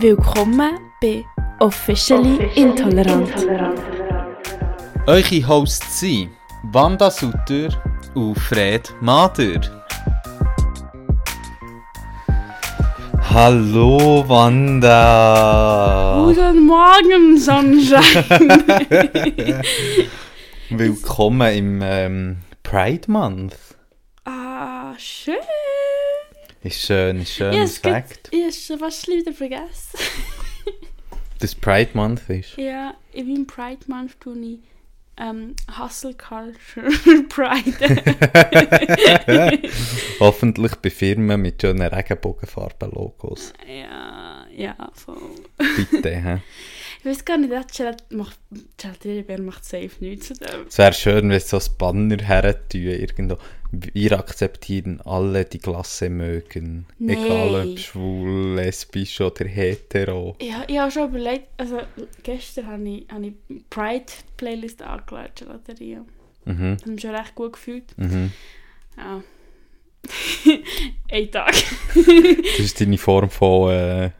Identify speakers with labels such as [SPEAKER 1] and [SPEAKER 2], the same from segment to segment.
[SPEAKER 1] Willkommen bei Officially, Intolerant.
[SPEAKER 2] Eure Hosts sind Wanda Sutter und Fred Mader. Hallo Wanda!
[SPEAKER 1] Guten Morgen, Sonnenschein!
[SPEAKER 2] Willkommen im ähm, Pride Month.
[SPEAKER 1] ah, schön!
[SPEAKER 2] Ist schön, ist schön,
[SPEAKER 1] Ja,
[SPEAKER 2] ist Fakt.
[SPEAKER 1] ich habe schon fast wieder vergessen.
[SPEAKER 2] Das Pride Month ist.
[SPEAKER 1] ja, in meinem Pride Month tue ich ähm, Hustle Culture Pride.
[SPEAKER 2] Hoffentlich bei Firmen mit schönen Regenbogenfarben-Logos.
[SPEAKER 1] ja, ja, voll.
[SPEAKER 2] Bitte, hä?
[SPEAKER 1] Ich weiß gar nicht, Chat macht, safe nichts zu dem.
[SPEAKER 2] Es wäre schön, wenn sie so ein Banner her irgendwo. Wir akzeptieren alle, die Klasse mögen.
[SPEAKER 1] Nee.
[SPEAKER 2] Egal ob schwul, lesbisch oder hetero.
[SPEAKER 1] Ja, ich habe schon überlegt, also gestern habe ich, habe ich Pride-Playlist angelegt, Gelateria.
[SPEAKER 2] Mhm,
[SPEAKER 1] Ich habe mich schon recht gut gefühlt.
[SPEAKER 2] mhm.
[SPEAKER 1] Ja. Ein Tag.
[SPEAKER 2] Das ist deine Form von äh,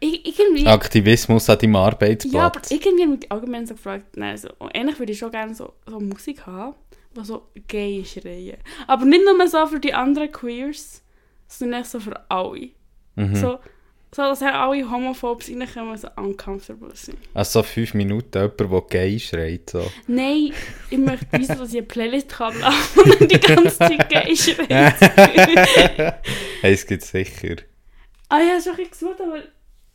[SPEAKER 1] irgendwie,
[SPEAKER 2] Aktivismus an deinem
[SPEAKER 1] ja, aber
[SPEAKER 2] Arbeitsplatz.
[SPEAKER 1] irgendwie habe ich mich allgemein so gefragt, nein, so, eigentlich würde ich schon gerne so, so Musik haben, die so gay schreien. Aber nicht nur so für die anderen Queers, sondern echt so für alle.
[SPEAKER 2] Mhm.
[SPEAKER 1] So, so, dass auch alle Homophobes reinkommen und so uncomfortable sind.
[SPEAKER 2] Also so fünf Minuten jemand, der gay schreit. So.
[SPEAKER 1] Nein, ich möchte wissen, dass ich eine Playlist kann und die ganze Zeit gay schreit.
[SPEAKER 2] hey, es gibt sicher.
[SPEAKER 1] ah ja, schon ein bisschen gesucht, aber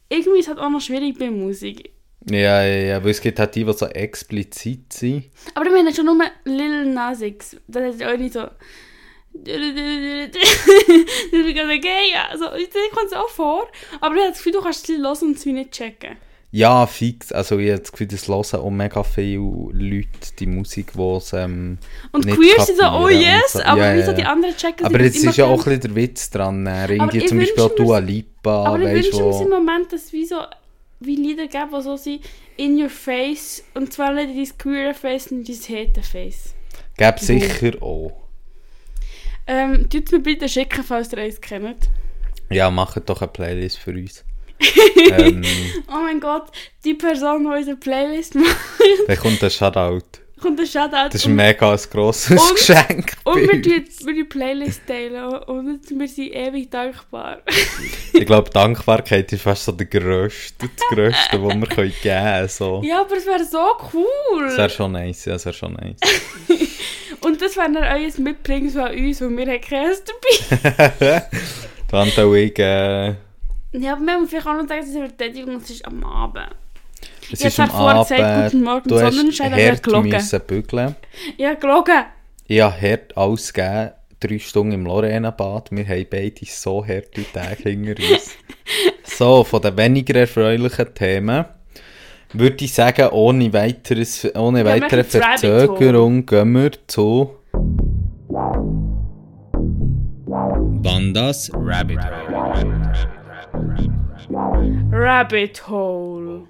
[SPEAKER 1] irgendwie ist es halt auch noch schwierig bei Musik.
[SPEAKER 2] Ja, ja, ja, weil es gibt halt die, die so explizit sind.
[SPEAKER 1] Aber ich meine schon nur Lil Nas X. Das ist auch nicht so... gay, also ich kommt es auch vor, aber ich habe das Gefühl, du kannst es hören und es nicht checken.
[SPEAKER 2] Ja, fix. Also ich habe das Gefühl, das hören auch mega viele Leute die Musik, die es ähm,
[SPEAKER 1] Und
[SPEAKER 2] nicht
[SPEAKER 1] Queers sind so, oh yes,
[SPEAKER 2] so.
[SPEAKER 1] aber
[SPEAKER 2] Ja,
[SPEAKER 1] wieso
[SPEAKER 2] ja,
[SPEAKER 1] die
[SPEAKER 2] ja.
[SPEAKER 1] anderen checken
[SPEAKER 2] Aber jetzt ist ja auch ein bisschen der Witz dran. äh, Irgendwie zum Beispiel auch Dua Lipa,
[SPEAKER 1] Aber ich wünsche mir im. Moment, dass wie so wie Lieder gibt, die so sind in your face und zwar nicht in dein queer face, sondern in dein hate face.
[SPEAKER 2] Gäbe sicher auch.
[SPEAKER 1] Ähm, tut mir bitte schicken, falls ihr eins kennt.
[SPEAKER 2] Ja, macht doch eine Playlist für uns. ähm,
[SPEAKER 1] Oh mein Gott, die Person, die unsere Playlist macht,
[SPEAKER 2] dann kommt ein Shoutout.
[SPEAKER 1] Kommt ein Shoutout.
[SPEAKER 2] Das ist mega ein grosses
[SPEAKER 1] Und-
[SPEAKER 2] Geschenk.
[SPEAKER 1] Und wir jetzt die Playlist teilen und wir sind ewig dankbar.
[SPEAKER 2] Ich glaube, Dankbarkeit ist fast so der grösste, das Grösste, was wir können geben können. So.
[SPEAKER 1] ja, aber es wäre so cool.
[SPEAKER 2] Das wäre schon nice, ja, das wäre schon nice.
[SPEAKER 1] und das wäre dann euer Mitbringen von uns, weil wir haben keins dabei.
[SPEAKER 2] Dann ich, äh,
[SPEAKER 1] ja, aber wir müssen vielleicht auch noch sagen, dass es eine Betätigung es ist am Abend.
[SPEAKER 2] Es
[SPEAKER 1] Ich
[SPEAKER 2] ist
[SPEAKER 1] habe
[SPEAKER 2] am
[SPEAKER 1] vorher gesagt,
[SPEAKER 2] Abend,
[SPEAKER 1] guten Morgen,
[SPEAKER 2] du hast
[SPEAKER 1] Sonnenschein, aber ich habe
[SPEAKER 2] bügeln.
[SPEAKER 1] Ich habe gelogen.
[SPEAKER 2] Ich habe hart alles gegeben, drei Stunden im Lorena-Bad. Wir haben beide so harte Tage hinter uns. So, von den weniger erfreulichen Themen würde ich sagen, ohne, weiteres, ohne
[SPEAKER 1] Ja,
[SPEAKER 2] weitere
[SPEAKER 1] Hole.
[SPEAKER 2] Verzögerung gehen wir zu Bandas Rabbit
[SPEAKER 1] Rabbit Hole.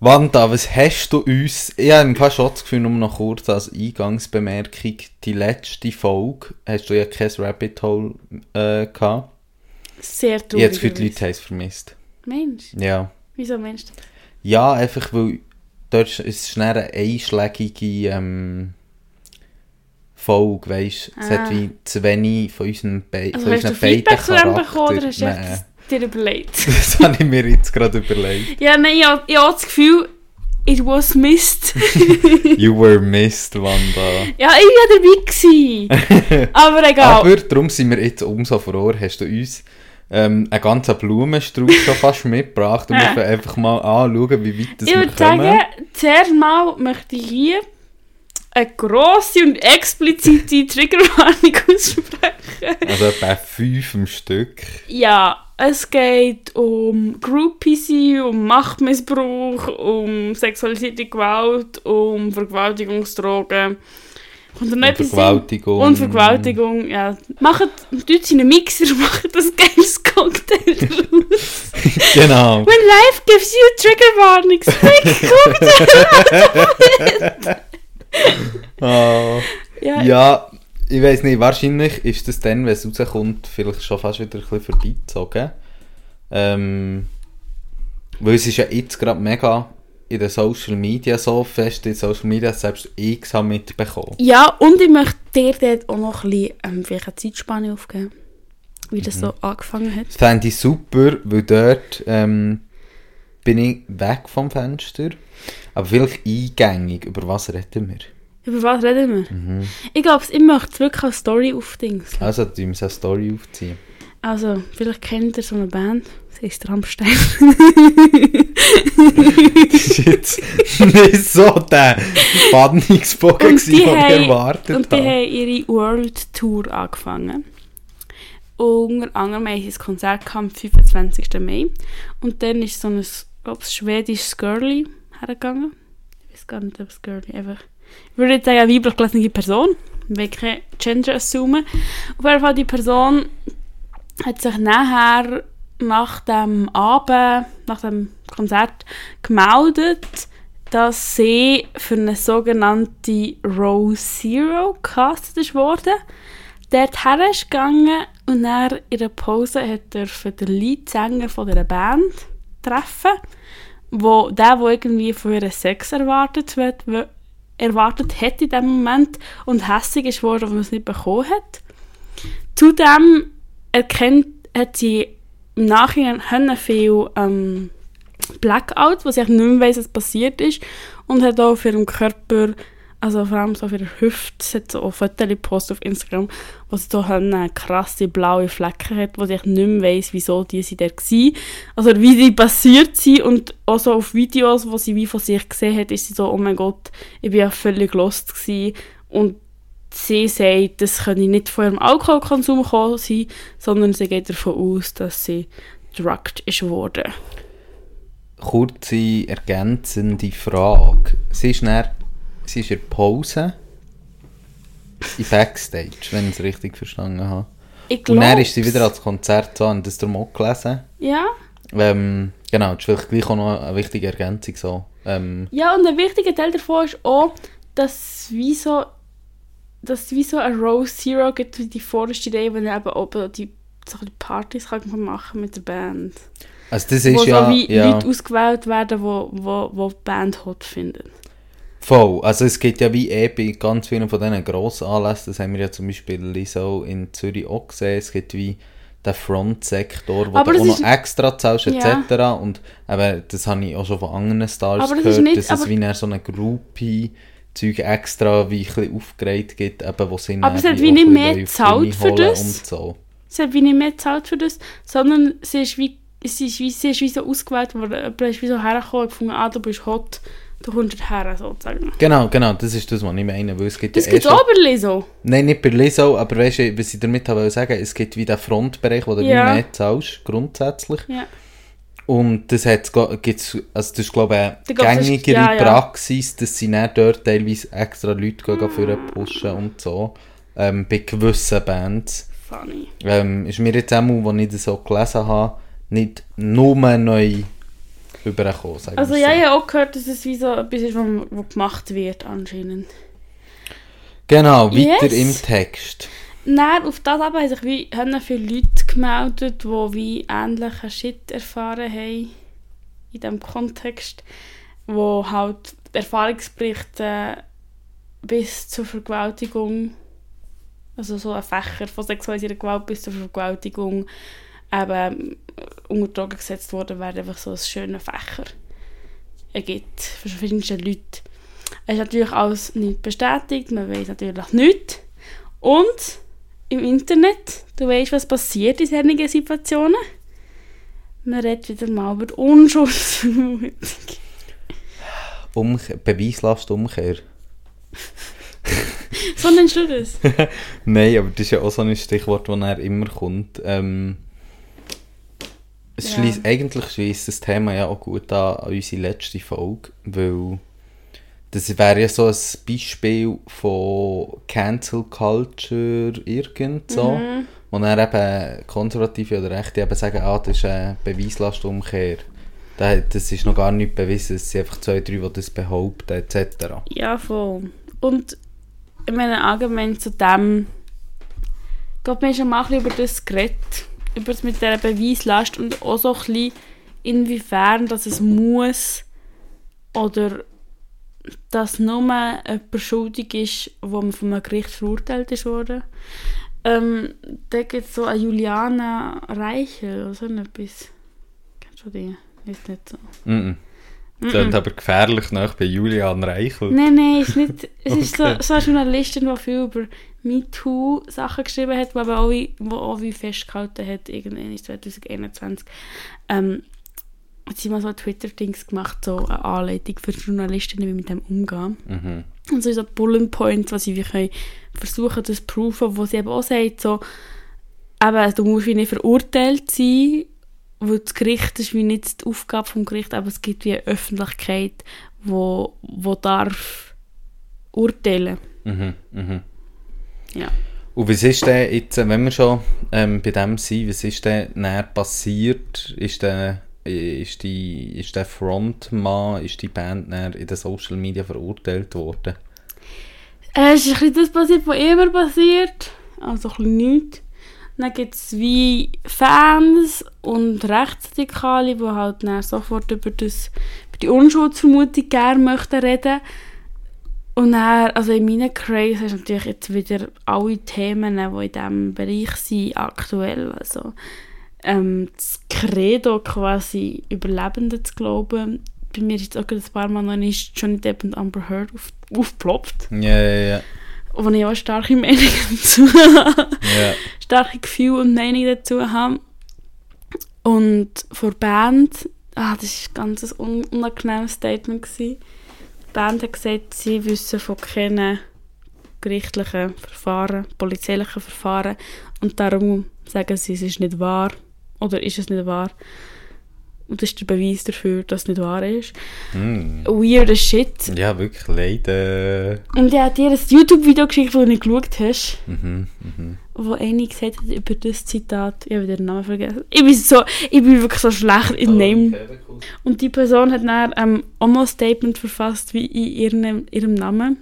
[SPEAKER 2] Wanda, was hast du uns, ich habe fast schon das Gefühl, nur noch kurz als Eingangsbemerkung, die letzte Folge, hast du ja kein Rabbit Hole äh, gehabt.
[SPEAKER 1] Sehr traurig.
[SPEAKER 2] das Gefühl, die Leute haben es vermisst.
[SPEAKER 1] Mensch,
[SPEAKER 2] Ja.
[SPEAKER 1] wieso Mensch?
[SPEAKER 2] Ja, einfach weil dort ist es schnell eine einschlägige ähm, Folge, weißt du. Es hat
[SPEAKER 1] Ah.
[SPEAKER 2] wie zu wenig von unseren, Be
[SPEAKER 1] Also
[SPEAKER 2] von
[SPEAKER 1] hast du
[SPEAKER 2] unseren
[SPEAKER 1] Feedback zu dem
[SPEAKER 2] Charakteren.
[SPEAKER 1] bekommen oder hast du das dir überlegt?
[SPEAKER 2] Das habe ich mir jetzt gerade überlegt.
[SPEAKER 1] ja, nein, ich habe, ich habe das Gefühl, it was missed.
[SPEAKER 2] You were missed, Wanda.
[SPEAKER 1] ja, ich war dabei. Aber egal.
[SPEAKER 2] Aber darum sind wir jetzt umso froher, hast du uns ähm, einen ganzen Blumenstrauß schon fast mitgebracht und wir können einfach mal anschauen, wie weit das
[SPEAKER 1] ich
[SPEAKER 2] wir
[SPEAKER 1] würde
[SPEAKER 2] kommen.
[SPEAKER 1] sagen, zuerst mal möchte ich hier eine grosse und explizite Triggerwarnung aussprechen.
[SPEAKER 2] Also etwa fünf am Stück.
[SPEAKER 1] Ja, es geht um Groupies, um Machtmissbrauch, um sexualisierte Gewalt, um Vergewaltigungsdrogen.
[SPEAKER 2] Und
[SPEAKER 1] etwas
[SPEAKER 2] Vergewaltigung.
[SPEAKER 1] Und Vergewaltigung, ja. Macht, tut in einen Mixer, macht das geiles Cocktail draus.
[SPEAKER 2] Genau.
[SPEAKER 1] When life gives you trigger warnings, make Cocktail.
[SPEAKER 2] Ah.
[SPEAKER 1] ja,
[SPEAKER 2] Ja, ich weiß nicht, wahrscheinlich ist das dann, wenn es rauskommt, vielleicht schon fast wieder ein bisschen vorbeizogen. Ähm, Weil es ist ja jetzt gerade mega in den Social Media so fest, in Social Media selbst ich habe mitbekommen.
[SPEAKER 1] Ja, und ich möchte dir dort auch noch ein bisschen ähm, vielleicht eine Zeitspanne aufgeben, wie das so angefangen hat.
[SPEAKER 2] Das fände ich super, weil dort ähm, bin ich weg vom Fenster. Aber vielleicht eingängig. Über was reden wir?
[SPEAKER 1] Über was reden wir? Ich glaube, ich möchte wirklich eine Story aufdingseln.
[SPEAKER 2] Also, du musst eine Story aufziehen.
[SPEAKER 1] Also, vielleicht kennt ihr so eine Band, sie ist Rammstein.
[SPEAKER 2] Das ist jetzt nicht so der Spannungsbogen, den ich
[SPEAKER 1] haben,
[SPEAKER 2] erwartet
[SPEAKER 1] und die
[SPEAKER 2] habe.
[SPEAKER 1] haben ihre World Tour angefangen. Unter anderem haben sie ein Konzert am 25. Mai. Und dann ist so ein, glaub, ich, schwedisches Girlie hergegangen. Ich weiß gar nicht, ob es Girlie einfach... Ich würde jetzt sagen, eine weiblich gelesene Person. Ich will kein Gender assumen. Auf jeden Fall, die Person hat sich nachher nach dem Abend, nach dem Konzert gemeldet, dass sie für eine sogenannte Row Zero gecastet worden. Dort ist gegangen und dann in der Pause hat er den Leadsänger von dieser Band treffen, wo der, wo irgendwie von ihr Sex erwartet wird, erwartet hat in dem Moment und hässig ist worden, weil man es nicht bekommen hat. Zudem erkennt, hat sie im Nachhinein viel ähm, Blackouts, wo sie eigentlich nicht mehr weiss, was passiert ist. Und hat auch auf ihrem Körper, also vor allem so auf ihrer Hüfte, sie hat so auch Fotos gepostet auf Instagram, wo sie so eine krasse blaue Flecken hat, wo sie eigentlich nicht mehr weiss, wieso die sie da war. Also wie die passiert sind und auch so auf Videos, wo sie wie von sich gesehen hat, ist sie so, oh mein Gott, ich bin ja völlig lost gewesen. Und sie sagt, das könne nicht von ihrem Alkoholkonsum gekommen sein, sondern sie geht davon aus, dass sie drugged ist worden.
[SPEAKER 2] Kurze ergänzende Frage. Sie ist, sie ist in der Pause in Backstage, wenn ich es richtig verstanden habe.
[SPEAKER 1] Ich
[SPEAKER 2] Und dann ist sie wieder ans Konzert und das darum auch gelesen.
[SPEAKER 1] Ja.
[SPEAKER 2] Ähm, genau, das ist vielleicht gleich auch noch eine wichtige Ergänzung so. Ähm,
[SPEAKER 1] Ja, und ein wichtiger Teil davon ist auch, dass es wie so, dass wie so eine Rose Zero gibt, wie die vorderste Idee, wo man eben oben die so ein bisschen Partys kann man machen mit der Band.
[SPEAKER 2] also das
[SPEAKER 1] wo
[SPEAKER 2] ist ja,
[SPEAKER 1] so wie
[SPEAKER 2] ja
[SPEAKER 1] Leute ausgewählt werden, wo, wo, wo die Band hot finden.
[SPEAKER 2] Voll. Also es gibt ja wie eh bei ganz vielen von diesen grossen Anlässen, das haben wir ja zum Beispiel Liso in Zürich auch gesehen, es gibt wie den Frontsektor, wo
[SPEAKER 1] Aber
[SPEAKER 2] du
[SPEAKER 1] das
[SPEAKER 2] auch noch extra zahlst
[SPEAKER 1] Ja.
[SPEAKER 2] etc. Und eben, das habe ich auch schon von anderen Stars
[SPEAKER 1] Aber das
[SPEAKER 2] gehört,
[SPEAKER 1] ist nicht-
[SPEAKER 2] dass es wie so eine Groupie Zeug extra wie ein aufgeregt gibt, eben, wo sie
[SPEAKER 1] Aber es hat
[SPEAKER 2] wie
[SPEAKER 1] nicht mehr gezahlt
[SPEAKER 2] Bühne
[SPEAKER 1] für das.
[SPEAKER 2] So.
[SPEAKER 1] Sie hat wie nicht mehr gezahlt für das, sondern sie ist wie, sie ist wie, sie ist wie so ausgewählt worden. Jemand ist wie so hergekommen und gefunden, ah, du bist hot, du kommst her, sozusagen.
[SPEAKER 2] Genau, genau, das ist das, was ich meine, weil es gibt
[SPEAKER 1] Das
[SPEAKER 2] ja eh
[SPEAKER 1] gibt es
[SPEAKER 2] schon-
[SPEAKER 1] auch bei Liso.
[SPEAKER 2] Nein, nicht bei Liso, aber weißt du, was ich damit wollte sagen, es gibt wie den Frontbereich, wo du
[SPEAKER 1] Ja.
[SPEAKER 2] mehr zahlst, grundsätzlich.
[SPEAKER 1] Ja.
[SPEAKER 2] Und das hat gibt's, also das ist glaube ich eine
[SPEAKER 1] Ich glaub,
[SPEAKER 2] gängigere
[SPEAKER 1] ja, ja.
[SPEAKER 2] Praxis, dass sie dann dort teilweise extra Leute gehen, für pushen und so. Ähm, bei gewissen Bands.
[SPEAKER 1] Funny.
[SPEAKER 2] Ähm, ist mir jetzt auch als ich das so gelesen habe, nicht nur neu übergekommen, sagen
[SPEAKER 1] Also ja,
[SPEAKER 2] so.
[SPEAKER 1] ich habe auch gehört, dass es wie so etwas ist, was gemacht wird anscheinend.
[SPEAKER 2] Genau, weiter
[SPEAKER 1] Yes.
[SPEAKER 2] im Text.
[SPEAKER 1] Nein, auf das aber haben sich wie, haben viele Leute gemeldet, die wie ähnlichen Shit erfahren haben in diesem Kontext, wo halt Erfahrungsberichte bis zur Vergewaltigung, also so ein Fächer von sexualisierter Gewalt bis zur Vergewaltigung eben unter Drogen gesetzt worden wäre, einfach so ein schöner Fächer ergibt für verschiedenste Leute. Es ist natürlich alles nicht bestätigt, man weiß natürlich nichts. Und im Internet, du weißt, was passiert in solchen Situationen. Man redet wieder mal über Unschuldsvermutung.
[SPEAKER 2] Umkehr.
[SPEAKER 1] So nennst du das?
[SPEAKER 2] Nein, aber das ist ja auch so ein Stichwort, das er immer kommt. Ähm, es
[SPEAKER 1] Ja.
[SPEAKER 2] schliesst, eigentlich schließt das Thema ja auch gut an, an unsere letzte Folge, weil das wäre ja so ein Beispiel von Cancel Culture irgend so,
[SPEAKER 1] Mhm.
[SPEAKER 2] wo dann eben Konservative oder Rechte eben sagen, ah, das ist eine Beweislastumkehr. Da- Das ist noch gar nicht bewiesen, es sind einfach zwei, drei, die das behaupten, etc.
[SPEAKER 1] Ja, voll. Und ich meine, allgemein zu dem, ich glaube, wir haben schon mal ein bisschen über das geredet, über das mit dieser Beweislast und auch so ein bisschen inwiefern dass es muss oder dass nur jemand schuldig ist, wo man von einem Gericht verurteilt ist worden. Ähm, da gibt es so eine Juliana Reichel oder so etwas. Kennst du die? Ist nicht so.
[SPEAKER 2] Mhm. Das ist aber gefährlich nach bei Julian Reichel.
[SPEAKER 1] Nein, nein, ist nicht. Es ist so, so eine Journalistin, die viel über MeToo-Sachen geschrieben hat, die aber auch, wie- wo auch wie festgehalten hat, irgendwann in 2021. Ähm, hat sie mal so Twitter-Dings gemacht, so eine Anleitung für Journalistinnen, wie mit dem umgehen.
[SPEAKER 2] Mhm.
[SPEAKER 1] Und so so Bullet Points, was sie wie können versuchen zu proven, wo sie eben auch sagt, so, eben, du musst wie nicht verurteilt sein, weil das Gericht ist wie nicht die Aufgabe vom Gericht, aber es gibt wie eine Öffentlichkeit, wo, wo darf urteilen.
[SPEAKER 2] Mhm. Mhm.
[SPEAKER 1] Ja.
[SPEAKER 2] Und was ist denn jetzt, äh, wenn wir schon ähm, bei dem sind, was ist denn näher passiert? Ist der, ist, die, ist der Frontmann, ist die Band näher in den Social Media verurteilt worden?
[SPEAKER 1] Äh, es ist ein bisschen das passiert, was immer passiert. Also ein bisschen nichts. Dann gibt es wie Fans und Rechtsradikale, die halt dann sofort über, das, über die Unschuldsvermutung gerne möchten reden. Und dann, also in meinen Kreisen hast du natürlich jetzt wieder alle Themen, die in diesem Bereich sind, aktuell. Also ähm, das Credo quasi Überlebenden zu glauben. Bei mir ist jetzt auch gerade ein paar Mal noch nicht Johnny Depp und Amber Heard auf, aufgeploppt.
[SPEAKER 2] Ja, ja, ja.
[SPEAKER 1] wo ich auch starke Meinungen dazu habe.
[SPEAKER 2] ja.
[SPEAKER 1] starke Gefühle und Meinungen dazu habe. Und vor Band, ah, das war ein ganz un unangenehmes Statement. Gewesen. Gesagt, sie wissen von keinen gerichtlichen Verfahren, polizeilichen Verfahren und darum sagen sie, es ist nicht wahr oder ist es nicht wahr. Und das ist der Beweis dafür, dass es nicht wahr ist.
[SPEAKER 2] Hm.
[SPEAKER 1] Weird as shit.
[SPEAKER 2] Ja, wirklich leider.
[SPEAKER 1] Und er hat dir ein YouTube-Video geschickt, das du nicht geschaut hast.
[SPEAKER 2] Mhm, mhm.
[SPEAKER 1] Wo eine gesagt hat über das Zitat, ich habe den Namen vergessen. Ich bin, so, ich bin wirklich so schlecht in Name. Und die Person hat dann ähm, auch Statement verfasst, wie in ihrem, ihrem Namen.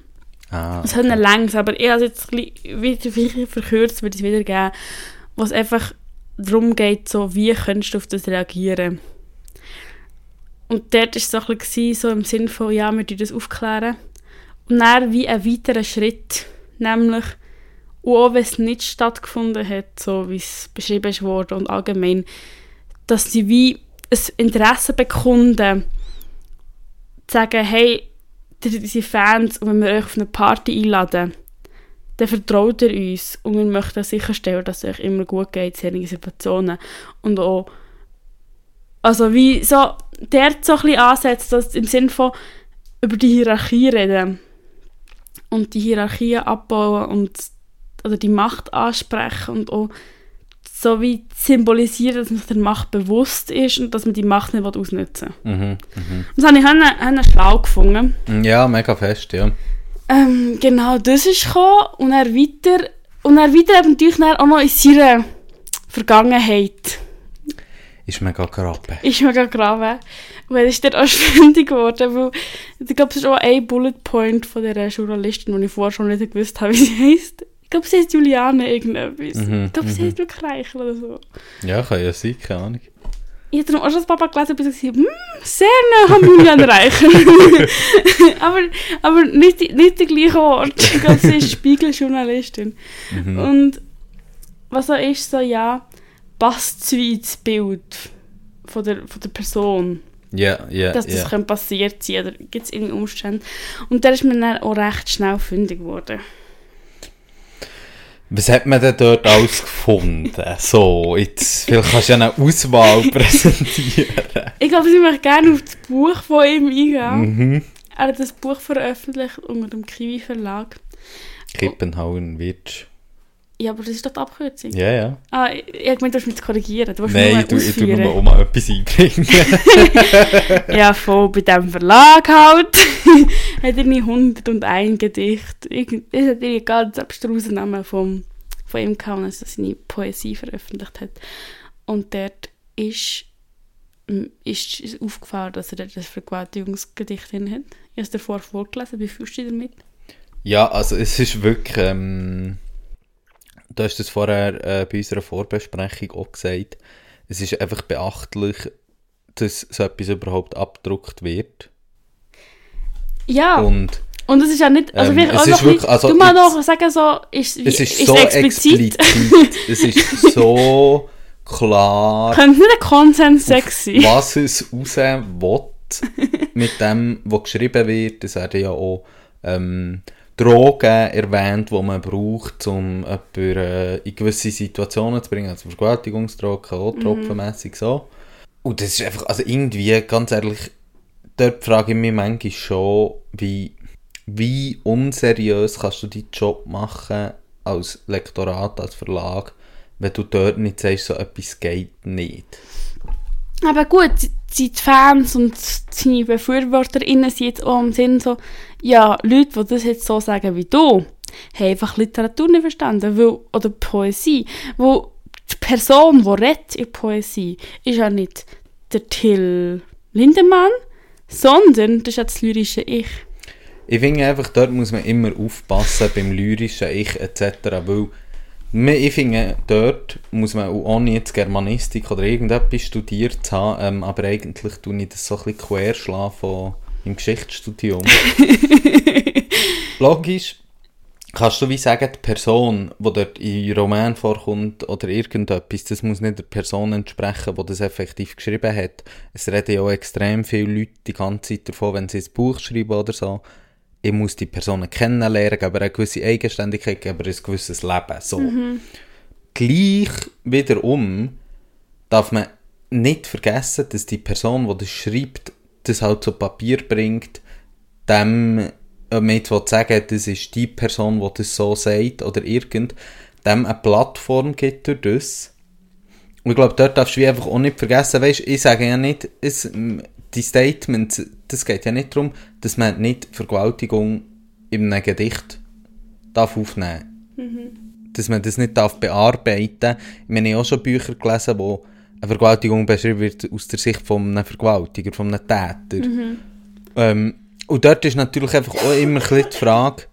[SPEAKER 2] Ah,
[SPEAKER 1] Es hat nicht längs, aber ich habe es jetzt wieder verkürzt, würde ich es wiedergeben, wo es einfach darum geht, so, wie könntest du auf das reagieren. Und dort war es so, ein bisschen so im Sinne von, ja, wir das aufklären. Und dann wie ein weiterer Schritt, nämlich, und auch wenn es nicht stattgefunden hat, so wie es beschrieben worden und allgemein, dass sie wie ein Interesse bekunden, zu sagen, hey, unsere Fans und wenn wir euch auf eine Party einladen, dann vertraut ihr uns und wir möchten sicherstellen, dass es euch immer gut geht in solchen Situationen. Und auch, also wie so, der so ein bisschen ansetzt, dass im Sinne von über die Hierarchie reden und die Hierarchien abbauen und oder die Macht ansprechen und auch so wie symbolisieren, dass man sich der Macht bewusst ist und dass man die Macht nicht ausnutzen will.
[SPEAKER 2] Mhm, mhm.
[SPEAKER 1] Das habe ich ich schlau gefunden.
[SPEAKER 2] Ja, mega fest, ja.
[SPEAKER 1] Ähm, genau, das ist gekommen und er weiter und er weiter eben natürlich dann auch noch in seiner Vergangenheit
[SPEAKER 2] Ist mega grabe.
[SPEAKER 1] ist gerade graben. Weil es ist dann auch ständig geworden, weil ich glaube, es ist auch ein Bullet Point von dieser Journalistin, die ich vorher schon nicht gewusst habe, wie sie heisst. Ich glaube, sie heißt Juliane irgendetwas.
[SPEAKER 2] Mhm,
[SPEAKER 1] ich glaube, sie
[SPEAKER 2] mhm.
[SPEAKER 1] heißt wirklich Reichel oder so.
[SPEAKER 2] Ja, kann ja sein, keine Ahnung.
[SPEAKER 1] Ich habe darum auch schon das Papa gelesen und so, hm, sehr nah am Julian Reichel. aber aber nicht, die- nicht der gleiche Ort. Ich glaube, sie ist Spiegeljournalistin.
[SPEAKER 2] Mhm.
[SPEAKER 1] Und was auch ist, so, ja, passt wie ins Bild von der, von der Person,
[SPEAKER 2] Ja, ja,
[SPEAKER 1] dass das könnte passiert sein oder gibt es irgendeine Umstände. Und da ist mir dann auch recht schnell fündig geworden.
[SPEAKER 2] Was hat man denn dort alles gefunden? So, jetzt, vielleicht kannst du ja eine Auswahl präsentieren.
[SPEAKER 1] Ich glaube, ich möchte gerne auf das Buch von ihm eingehen.
[SPEAKER 2] Mhm.
[SPEAKER 1] Er hat das Buch veröffentlicht unter dem Kiwi Verlag.
[SPEAKER 2] Kippenhauen Witsch.
[SPEAKER 1] Ja, aber das ist doch die Abkürzung.
[SPEAKER 2] Ja, ja.
[SPEAKER 1] Ah, ich, ich gemeint, du hast mich zu korrigieren. Du
[SPEAKER 2] Nein,
[SPEAKER 1] nur
[SPEAKER 2] ich tu, ich tu
[SPEAKER 1] ausführen.
[SPEAKER 2] nur mal etwas einbringen.
[SPEAKER 1] Ja, voll bei diesem Verlag halt. hat er nicht 101 Gedichte. Es hat einen ganz abstrusen Namen vom, von ihm gehabt, als er seine Poesie veröffentlicht hat. Und dort ist, m, ist es aufgefallen, dass er ein Vergewaltigungsgedicht drin hat. Ich habe es davor vorgelesen. Wie fühlst du dich damit?
[SPEAKER 2] ja, also es ist wirklich, ähm, du hast das vorher äh, bei unserer Vorbesprechung auch gesagt, es ist einfach beachtlich, dass so etwas überhaupt abgedruckt wird.
[SPEAKER 1] Ja. Und,
[SPEAKER 2] Und
[SPEAKER 1] es ist ja nicht, also
[SPEAKER 2] Ähm,
[SPEAKER 1] vielleicht auch
[SPEAKER 2] ist
[SPEAKER 1] noch
[SPEAKER 2] wirklich-
[SPEAKER 1] bisschen-
[SPEAKER 2] also
[SPEAKER 1] du mal noch sagen so, ist,
[SPEAKER 2] es ist,
[SPEAKER 1] ist
[SPEAKER 2] so
[SPEAKER 1] explizit.
[SPEAKER 2] explizit. es ist so klar,
[SPEAKER 1] Könnte nicht ein Konsens-Sex sein.
[SPEAKER 2] was es raus will mit dem, was geschrieben wird. Es werden ja auch ähm, Drogen erwähnt, die man braucht, um jemanden äh, in gewisse Situationen zu bringen. Also Vergewaltigungsdrogen, auch tropfenmässig so. Und das ist einfach, also irgendwie, ganz ehrlich, dort frage ich mich manchmal schon, wie, wie unseriös kannst du deinen Job machen als Lektorat, als Verlag, wenn du dort nicht sagst, so etwas geht nicht.
[SPEAKER 1] Aber gut, die Fans und seine BefürworterInnen sind jetzt auch im Sinn so, ja, Leute, die das jetzt so sagen wie du, haben einfach Literatur nicht verstanden, weil, oder Poesie, wo die Person, die redet in Poesie, ist ja nicht der Till Lindemann, sondern das ist ja das lyrische Ich.
[SPEAKER 2] Ich finde einfach, dort muss man immer aufpassen beim lyrischen Ich etc., weil man- ich finde, dort muss man auch ohne jetzt Germanistik oder irgendetwas studiert zu haben, ähm, aber eigentlich tue ich das so ein bisschen querschlagen von im Geschichtsstudium. Logisch kannst du wie sagen, die Person, die dort in Roman vorkommt oder irgendetwas, das muss nicht der Person entsprechen, die das effektiv geschrieben hat. Es reden ja auch extrem viele Leute die ganze Zeit davon, wenn sie ein Buch schreiben oder so. Ich muss die Personen kennenlernen, aber eine gewisse Eigenständigkeit, aber ein gewisses Leben. So. Gleich wiederum darf man nicht vergessen, dass die Person, die das schreibt, das halt zu Papier bringt, dem, ob man jetzt sagen das ist die Person, die das so sagt, oder irgend, dem eine Plattform gibt durch das. Und ich glaube, dort darfst du einfach auch nicht vergessen, weißt, ich sage ja nicht, es, die Statements, das geht ja nicht darum, dass man nicht Vergewaltigung in einem Gedicht darf aufnehmen dass man das nicht darf bearbeiten darf. Ich meine, ich habe auch schon Bücher gelesen, wo eine Vergewaltigung beschrieben wird aus der Sicht von einem Vergewaltiger, von einem Täter. Ähm, und dort ist natürlich einfach auch immer ein die Frage,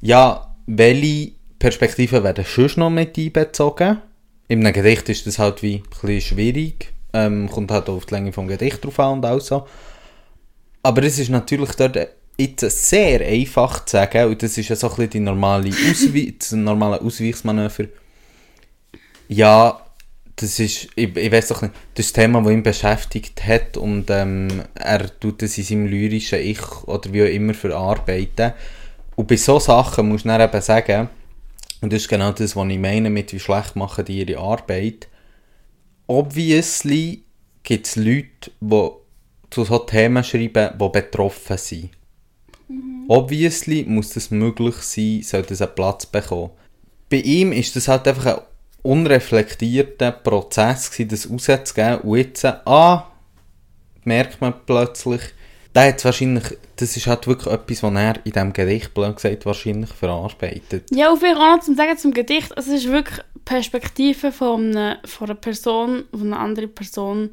[SPEAKER 2] ja, welche Perspektiven werden sonst noch mit einbezogen? In einem Gedicht ist das halt wie ein bisschen schwierig, ähm, kommt halt auf die Länge vom Gedicht drauf an und auch so. Aber es ist natürlich dort jetzt sehr einfach zu sagen, und das ist ja so ein bisschen die normale Auswe das normale Ausweichsmanöver. Ja, das ist, ich, ich weiß doch nicht, das Thema, das ihn beschäftigt hat und ähm, er tut das in seinem lyrischen Ich oder wie auch immer verarbeiten. Und bei so Sachen muss man eben sagen, und das ist genau das, was ich meine mit wie schlecht machen die ihre Arbeit, obviously gibt es Leute, die zu so Themen schreiben, die betroffen sind. Obviously muss das möglich sein, soll das einen Platz bekommen. Bei ihm ist das halt einfach ein unreflektierter Prozess gewesen, das rauszugeben und jetzt, ah, merkt man plötzlich, der hat wahrscheinlich, das ist halt wirklich etwas, was er in diesem Gedicht, blöd gesagt, wahrscheinlich verarbeitet.
[SPEAKER 1] Ja, und auch noch zum Sagen zum Gedicht, es ist wirklich Perspektive von einer, von einer Person, die eine andere Person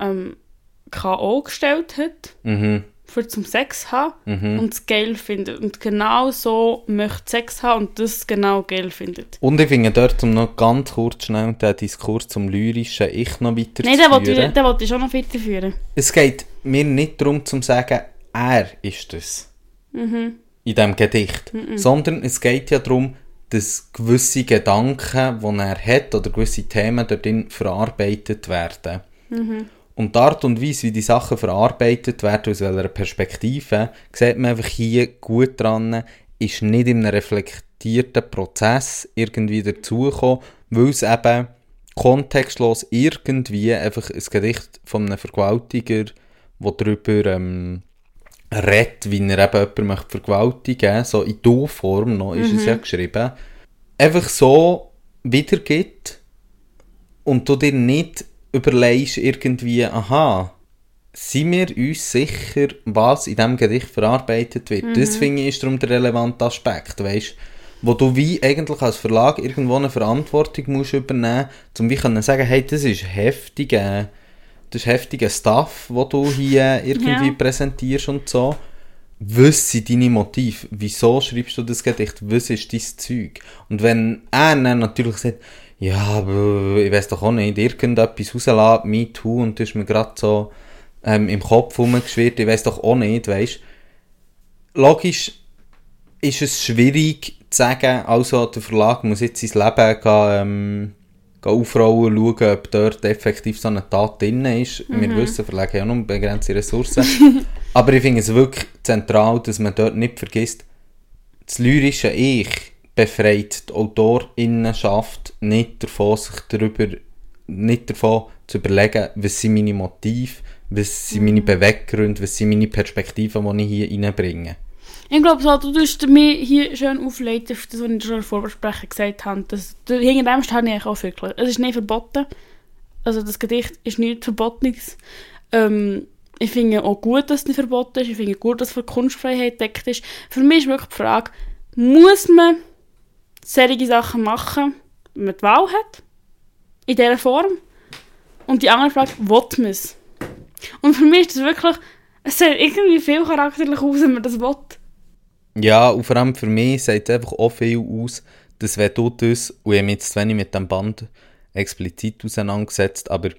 [SPEAKER 1] ähm, K.O. gestellt hat,
[SPEAKER 2] Mhm,
[SPEAKER 1] für zum Sex haben
[SPEAKER 2] mhm.
[SPEAKER 1] und es geil findet. Und genau so möchte Sex haben und das genau geil findet.
[SPEAKER 2] Und ich finde dort, um noch ganz kurz schnell den Diskurs zum lyrischen Ich noch weiter
[SPEAKER 1] Nein,
[SPEAKER 2] zu
[SPEAKER 1] den wollte
[SPEAKER 2] führen.
[SPEAKER 1] ich, den wollte ich schon noch weiterführen.
[SPEAKER 2] Es geht mir nicht darum zu sagen, er ist es
[SPEAKER 1] Mhm.
[SPEAKER 2] in diesem Gedicht, sondern es geht ja darum, dass gewisse Gedanken, die er hat, oder gewisse Themen dort verarbeitet werden. Und die Art und Weise, wie die Sachen verarbeitet werden, aus welcher Perspektive, sieht man einfach hier gut dran, ist nicht in einem reflektierten Prozess irgendwie dazugekommen, weil es eben kontextlos irgendwie einfach ein Gedicht von einem Vergewaltiger, der darüber ähm, redet, wie er eben jemanden möchte vergewaltigen so in Du-Form noch ist es ja geschrieben, einfach so wiedergibt und du dir nicht überlegst irgendwie, aha, sind wir uns sicher, was in diesem Gedicht verarbeitet wird? Das finde ich ist darum der relevante Aspekt, weißt wo du wie eigentlich als Verlag irgendwo eine Verantwortung musst übernehmen, um wie können sagen, hey, das ist heftige, das ist heftiger Stuff, wo du hier irgendwie
[SPEAKER 1] Ja.
[SPEAKER 2] präsentierst und so. Was sind deine Motive? Wieso schreibst du das Gedicht? Was ist dein Zeug? Und wenn er dann natürlich sagt, ja, aber ich weiß doch auch nicht, irgendetwas rauslassen, me too, und du hast mir gerade so ähm, im Kopf rumgeschwirrt, ich weiß doch auch nicht, weißt Logisch ist es schwierig zu sagen, also der Verlag muss jetzt sein Leben gehen, ähm, aufrollen, schauen, ob dort effektiv so eine Tat drin ist. Mhm. Wir wissen, Verlage haben ja nur begrenzte Ressourcen. Aber ich finde es wirklich zentral, dass man dort nicht vergisst, das lyrische Ich befreit die Autorinnenschaft nicht davon, sich darüber, nicht davon zu überlegen, was sind meine Motive, was sind meine mhm. Beweggründe, was sind meine Perspektiven, die ich hier reinbringe.
[SPEAKER 1] Ich glaube, so, du tust mir hier schön aufleiten, auf das, was ich schon Vorbesprechung gesagt habe. Das, hinter dem stehe ich auch wirklich. Es ist nicht verboten. Also das Gedicht ist nichts Verbotenes. Ähm, ich finde auch gut, dass es nicht verboten ist. Ich finde gut, dass es für Kunstfreiheit deckt ist. Für mich ist wirklich die Frage, muss man solche Sachen machen, wenn man die Wahl hat? In dieser Form? Und die andere Frage, will man es? Und für mich ist das wirklich, es sieht irgendwie viel charakterlich aus, wenn man das will.
[SPEAKER 2] Ja, und vor allem für mich sagt es einfach auch viel aus, dass wenn du das, und ich habe mich jetzt zu wenig mit dem Band explizit auseinandergesetzt, aber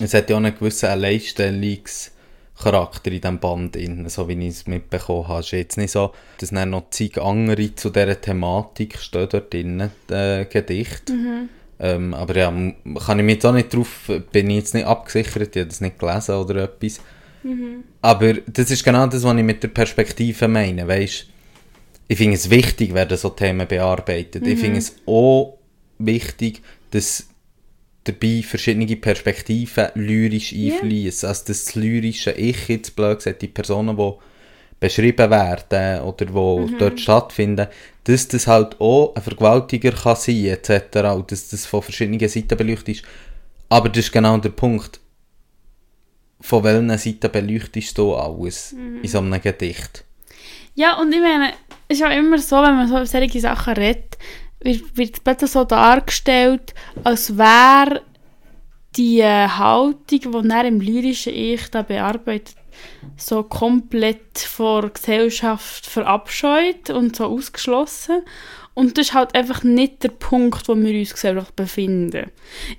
[SPEAKER 2] es hat ja auch einen gewissen Alleinstellungscharakter in diesem Band, drin, so wie ich es mitbekommen habe. Es ist jetzt nicht so, dass dann noch zig andere zu dieser Thematik stehen dort drin, äh, Gedicht. Mhm. Ähm, aber ja, kann ich mich jetzt auch nicht drauf, bin ich jetzt nicht abgesichert, ich habe das nicht gelesen oder etwas. Mhm. Aber das ist genau das, was ich mit der Perspektive meine, weißt ich finde es wichtig, werden so Themen bearbeitet. Mhm. Ich finde es auch wichtig, dass dabei verschiedene Perspektiven lyrisch einfließen. Yeah. Also das lyrische Ich, jetzt blöd gesagt, die Personen, die beschrieben werden oder die mhm. dort stattfinden, dass das halt auch ein Vergewaltiger kann sein etc. Und dass das von verschiedenen Seiten beleuchtet ist. Aber das ist genau der Punkt. Von welchen Seiten beleuchtest du alles mhm. in so einem Gedicht?
[SPEAKER 1] Ja, und ich meine, es ist ja immer so, wenn man so über solche Sachen redet, wird, wird es plötzlich so dargestellt, als wäre die äh, Haltung, die er im lyrischen Ich da bearbeitet, so komplett vor der Gesellschaft verabscheut und so ausgeschlossen. Und das ist halt einfach nicht der Punkt, wo wir uns gesellschaftlich befinden.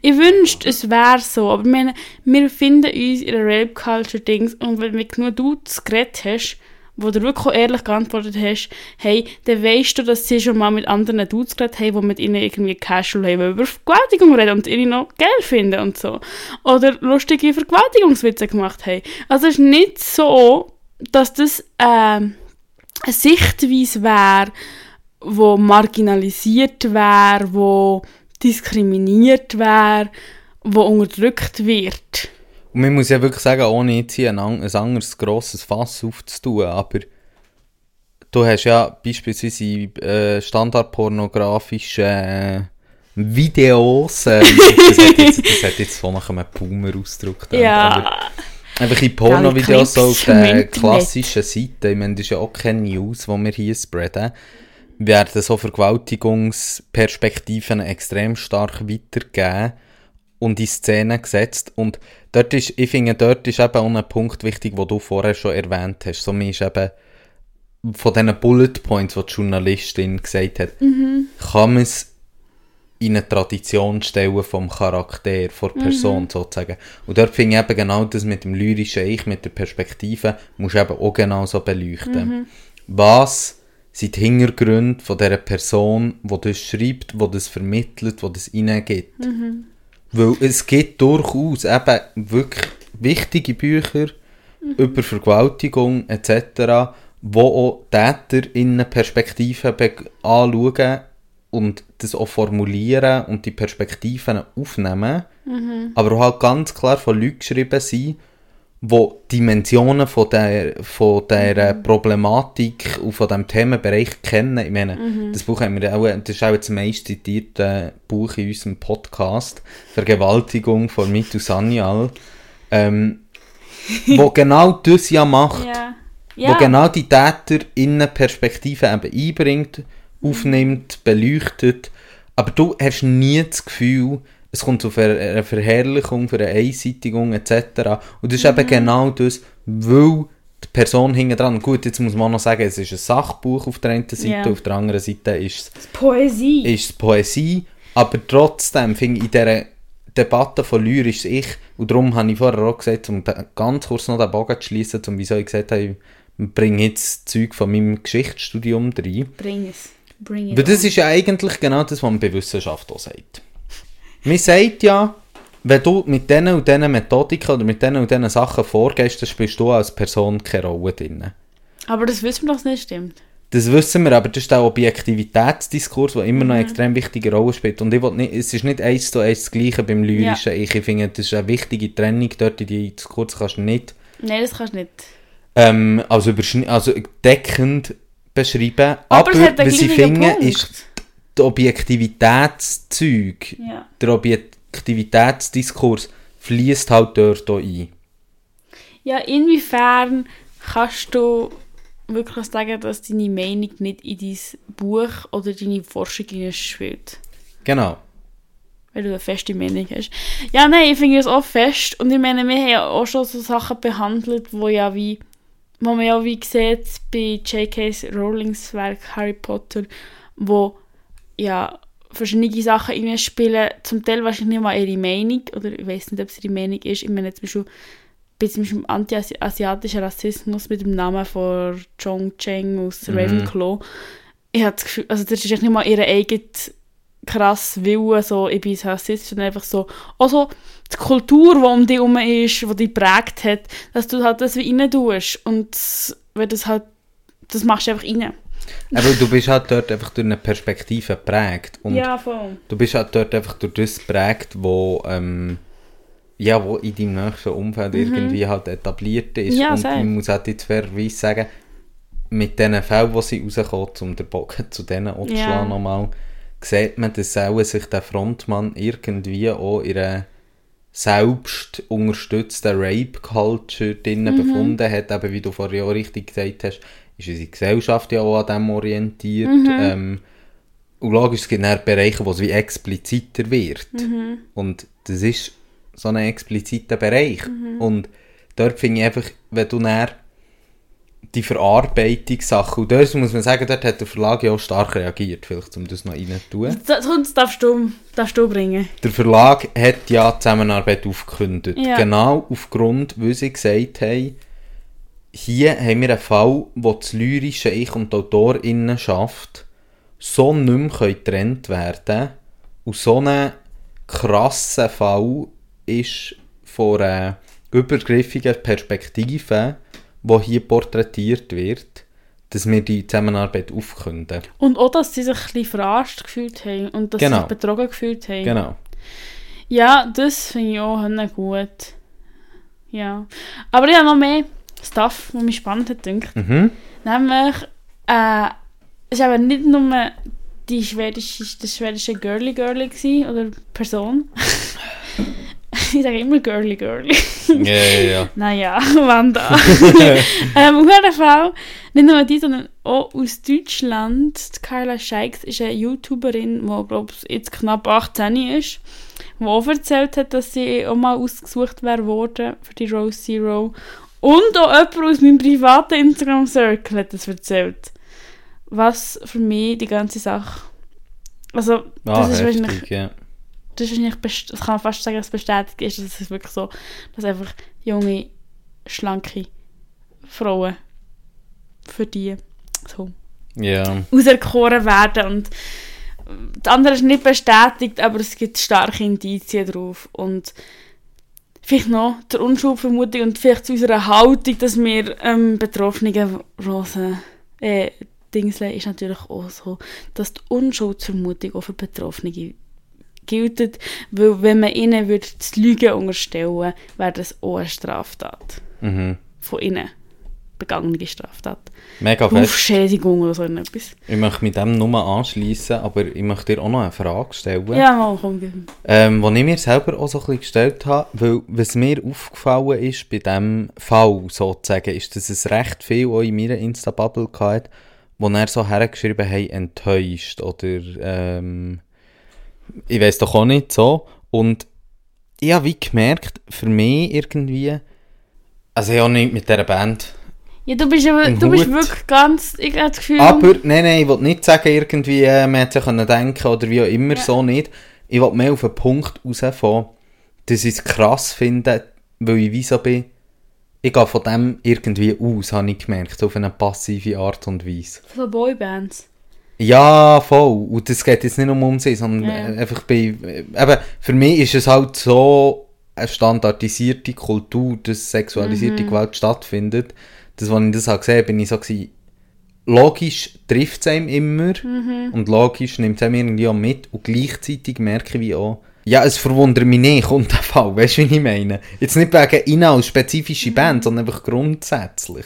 [SPEAKER 1] Ich wünschte, es wäre so, aber meine, wir befinden uns in einer Rape-Culture-Dings und wenn du genug Dudes geredet hast, wo du wirklich ehrlich geantwortet hast, hey, dann weißt du, dass sie schon mal mit anderen Dudes geredet haben, die mit ihnen irgendwie casual haben, über Vergewaltigung reden und ihnen noch geil finden und so. Oder lustige Vergewaltigungswitze gemacht haben. Also es ist nicht so, dass das äh, eine Sichtweise wäre, wo marginalisiert wäre, wo diskriminiert wäre, wo unterdrückt wird.
[SPEAKER 2] Und man muss ja wirklich sagen, ohne jetzt hier ein, ein anderes grosses Fass aufzutun, aber du hast ja beispielsweise äh, standardpornografische äh, Videos, äh, das, hat jetzt, das hat jetzt so nach einem Boomer-Ausdruck
[SPEAKER 1] Ja.
[SPEAKER 2] einfach in Porno-Videos so auf den klassischen Seiten, ich meine, das ist ja auch keine News, die wir hier spreaden, werden so Vergewaltigungsperspektiven extrem stark weitergegeben und in Szene gesetzt. Und dort ist, ich finde, dort ist eben auch ein Punkt wichtig, den du vorher schon erwähnt hast. So, mir ist eben von diesen Bullet Points, die die Journalistin gesagt hat, mhm. kann man es in eine Tradition stellen vom Charakter, von der Person mhm. sozusagen. Und dort finde ich eben genau das mit dem lyrischen Ich, mit der Perspektive, musst du eben auch genau so beleuchten. Mhm. Was sind die Hintergründe von dieser Person, die das schreibt, die das vermittelt, die das reingibt. Mhm. Weil es gibt durchaus eben wirklich wichtige Bücher mhm. über Vergewaltigung etc., wo auch Täter in eine Perspektive anschauen und das auch formulieren und die Perspektiven aufnehmen, mhm. aber halt ganz klar von Leuten geschrieben sind, wo Dimensionen von der, von der mhm. Problematik und von diesem Themenbereich kennen. Ich meine, mhm. das Buch haben wir auch, das ist auch das meist zitierte Buch in unserem Podcast, Vergewaltigung von Mitu Sanyal, ähm, wo genau das ja macht. Ja. wo genau die Täter in eine Perspektive eben einbringt, aufnimmt, beleuchtet, aber du hast nie das Gefühl, es kommt zu einer Verherrlichung, für eine Einseitigung etc. Und das ist mhm. eben genau das, weil die Person hinten dran, gut, jetzt muss man noch sagen, es ist ein Sachbuch auf der einen Seite, yeah. auf der anderen Seite ist
[SPEAKER 1] es Poesie.
[SPEAKER 2] Ist es Poesie Aber trotzdem finde ich in dieser Debatte von lyrisch ich, und darum habe ich vorher auch gesagt, um ganz kurz noch den Bogen zu schließen, um wieso ich gesagt habe, ich bringe jetzt Zeug von meinem Geschichtsstudium rein.
[SPEAKER 1] Bring es. Bring
[SPEAKER 2] Weil das
[SPEAKER 1] on.
[SPEAKER 2] ist ja eigentlich genau das, was man bei Wissenschaft auch sagt. Man sagt ja, wenn du mit diesen und diesen Methodiken oder mit diesen und diesen Sachen vorgehst, dann spielst du als Person keine Rolle drin.
[SPEAKER 1] Aber das wissen wir, es nicht stimmt.
[SPEAKER 2] Das wissen wir, aber das ist der Objektivitätsdiskurs, der immer noch eine extrem wichtige Rolle spielt. Und ich nicht, es ist nicht eins zu eins das Gleiche beim lyrischen Ich. Ich finde, das ist eine wichtige Trennung dort in die Diskurs kannst du nicht
[SPEAKER 1] Nein, das kannst du nicht.
[SPEAKER 2] ähm, also, also deckend beschreiben.
[SPEAKER 1] Aber,
[SPEAKER 2] Aber, was ich finde, ist das Objektivitätszeug,
[SPEAKER 1] Ja.
[SPEAKER 2] der Objektivitätsdiskurs fließt halt dort auch ein.
[SPEAKER 1] Ja, inwiefern kannst du wirklich sagen, dass deine Meinung nicht in dein Buch oder deine Forschung spielt?
[SPEAKER 2] Genau.
[SPEAKER 1] Weil du eine feste Meinung hast. Ja, nein, ich finde es auch fest. Und ich meine, wir haben ja auch schon so Sachen behandelt, wo ja wie, wo man ja wie sieht bei J.K. Rowlings Werk Harry Potter, wo ja verschiedene Sachen irgendwie spielen, zum Teil wahrscheinlich nicht mal ihre Meinung, oder ich weiß nicht, ob es ihre Meinung ist. Ich meine zum Beispiel, bei zum Beispiel anti-asiatischer Rassismus mit dem Namen von Chong Cheng aus
[SPEAKER 2] Mhm.
[SPEAKER 1] Ravenclaw. Ich habe das Gefühl, also das ist nicht mal ihre eigene krass Willen, so, ich bin rassistisch, sondern einfach so, auch so die Kultur, die um dich herum ist, die dich prägt hat, dass du halt das wie rein tust. Und wenn das halt, das machst du einfach rein.
[SPEAKER 2] Aber du bist halt dort einfach durch eine Perspektive geprägt. Und
[SPEAKER 1] ja, voll.
[SPEAKER 2] du bist halt dort einfach durch das geprägt, wo, ähm, ja, wo in deinem nächsten Umfeld irgendwie halt etabliert ist.
[SPEAKER 1] Mhm. Ja,
[SPEAKER 2] und
[SPEAKER 1] safe.
[SPEAKER 2] man muss halt jetzt fairerweise sagen, mit diesen Fällen, die sie rauskommen, um den Bogen zu denen zu
[SPEAKER 1] Ja.
[SPEAKER 2] nochmal, sieht man, dass auch sich der Frontmann irgendwie auch in einer selbst unterstützten Rape-Culture drinnen
[SPEAKER 1] Mhm.
[SPEAKER 2] befunden hat, eben wie du vorhin auch richtig gesagt hast, ist unsere Gesellschaft ja auch an dem orientiert.
[SPEAKER 1] Mhm.
[SPEAKER 2] Ähm, und logisch, es gibt dann Bereiche, wo es wie expliziter wird.
[SPEAKER 1] Mhm.
[SPEAKER 2] Und das ist so ein expliziter Bereich. Und dort finde ich einfach, wenn du dann die Verarbeitungssachen, und dort muss man sagen, dort hat der Verlag ja auch stark reagiert, vielleicht, um das noch rein zu tun.
[SPEAKER 1] Das, das darfst du, darfst du bringen.
[SPEAKER 2] Der Verlag hat ja die Zusammenarbeit aufgekündigt.
[SPEAKER 1] Ja.
[SPEAKER 2] Genau aufgrund, weil sie gesagt haben, hier haben wir einen Fall, wo das lyrische Ich und die Autorinnenschaft so nicht mehr können getrennt werden Und so ein krasser Fall ist von einer übergriffigen Perspektive, die hier porträtiert wird, dass wir die Zusammenarbeit aufkünden.
[SPEAKER 1] Und auch, dass sie sich ein bisschen verarscht gefühlt haben und dass
[SPEAKER 2] Genau.
[SPEAKER 1] sie sich betrogen gefühlt haben.
[SPEAKER 2] Genau.
[SPEAKER 1] Ja, das finde ich auch gut. Ja. Aber ich habe noch mehr Stuff, was mich spannend hat gedacht.
[SPEAKER 2] Mhm.
[SPEAKER 1] Nämlich, äh, es war nicht nur die schwedische, das schwedische Girly Girly gewesen, oder Person. ich sage immer Girly Girly.
[SPEAKER 2] Ja, ja, ja.
[SPEAKER 1] Naja, Wanda. ähm, auf jeden Fall, nicht nur die, sondern auch aus Deutschland. Die Carla Scheiks ist eine YouTuberin, die, glaube ich, jetzt knapp 18 ist, die auch erzählt hat, dass sie auch mal ausgesucht wäre worden für die Rose Zero. Und auch jemand aus meinem privaten Instagram-Circle hat das erzählt. Was für mich die ganze Sache... Also, das
[SPEAKER 2] Ah,
[SPEAKER 1] ist wahrscheinlich
[SPEAKER 2] heftig, ja.
[SPEAKER 1] das ist wahrscheinlich, das kann man fast sagen, dass es bestätigt ist, dass es wirklich so, dass einfach junge, schlanke Frauen für die so
[SPEAKER 2] Ja.
[SPEAKER 1] auserkoren werden und das andere ist nicht bestätigt, aber es gibt starke Indizien drauf und vielleicht noch zur Unschuldvermutung und vielleicht zu unserer Haltung, dass wir ähm, Betroffenen Rosen äh, Dingsle ist natürlich auch so, dass die Unschuldsvermutung auch für Betroffene gilt, weil wenn man ihnen würde das Lügen unterstellen, wäre das auch eine Straftat.
[SPEAKER 2] Mhm.
[SPEAKER 1] Von ihnen begangene Straftat.
[SPEAKER 2] Mega.
[SPEAKER 1] Aufschädigung oder so etwas.
[SPEAKER 2] Ich möchte mit dem nur anschließen, aber ich möchte dir auch noch eine Frage stellen.
[SPEAKER 1] Ja, mal, komm. gib.
[SPEAKER 2] Ähm, die ich mir selber auch so ein bisschen gestellt habe, weil was mir aufgefallen ist bei diesem Fall sozusagen, ist, dass es recht viel auch in meiner Insta-Bubble hatte, wo er so hergeschrieben haben, enttäuscht oder ähm, ich weiß doch auch nicht so. Und ich habe wie gemerkt, für mich irgendwie, also ich habe nicht mit dieser Band
[SPEAKER 1] Ja, du bist, aber, du bist wirklich ganz, ich habe das Gefühl...
[SPEAKER 2] Aber, nein, nein, ich will nicht sagen, irgendwie, äh, man hätte sich können denken oder wie auch immer,
[SPEAKER 1] Ja.
[SPEAKER 2] so nicht. Ich will mehr auf den Punkt rausfahren, dass ich es krass finde, weil ich wie so bin, ich gehe von dem irgendwie aus, habe ich gemerkt, auf eine passive Art und Weise.
[SPEAKER 1] So Boybands.
[SPEAKER 2] Ja, voll. Und das geht jetzt nicht nur um sie, sondern
[SPEAKER 1] Ja.
[SPEAKER 2] äh, einfach bei, äh, eben, für mich ist es halt so eine standardisierte Kultur, dass sexualisierte
[SPEAKER 1] Mhm.
[SPEAKER 2] Gewalt stattfindet, dass, als ich das habe gesehen habe, bin ich so gewesen, logisch trifft es einem immer
[SPEAKER 1] Mhm.
[SPEAKER 2] und logisch nimmt es einem irgendwie auch mit und gleichzeitig merke ich wie auch, ja, es verwundert mich nicht, kommt der Fall, weißt du, wie ich meine? Jetzt nicht wegen Inhalt, spezifische
[SPEAKER 1] Mhm.
[SPEAKER 2] Band, sondern einfach grundsätzlich.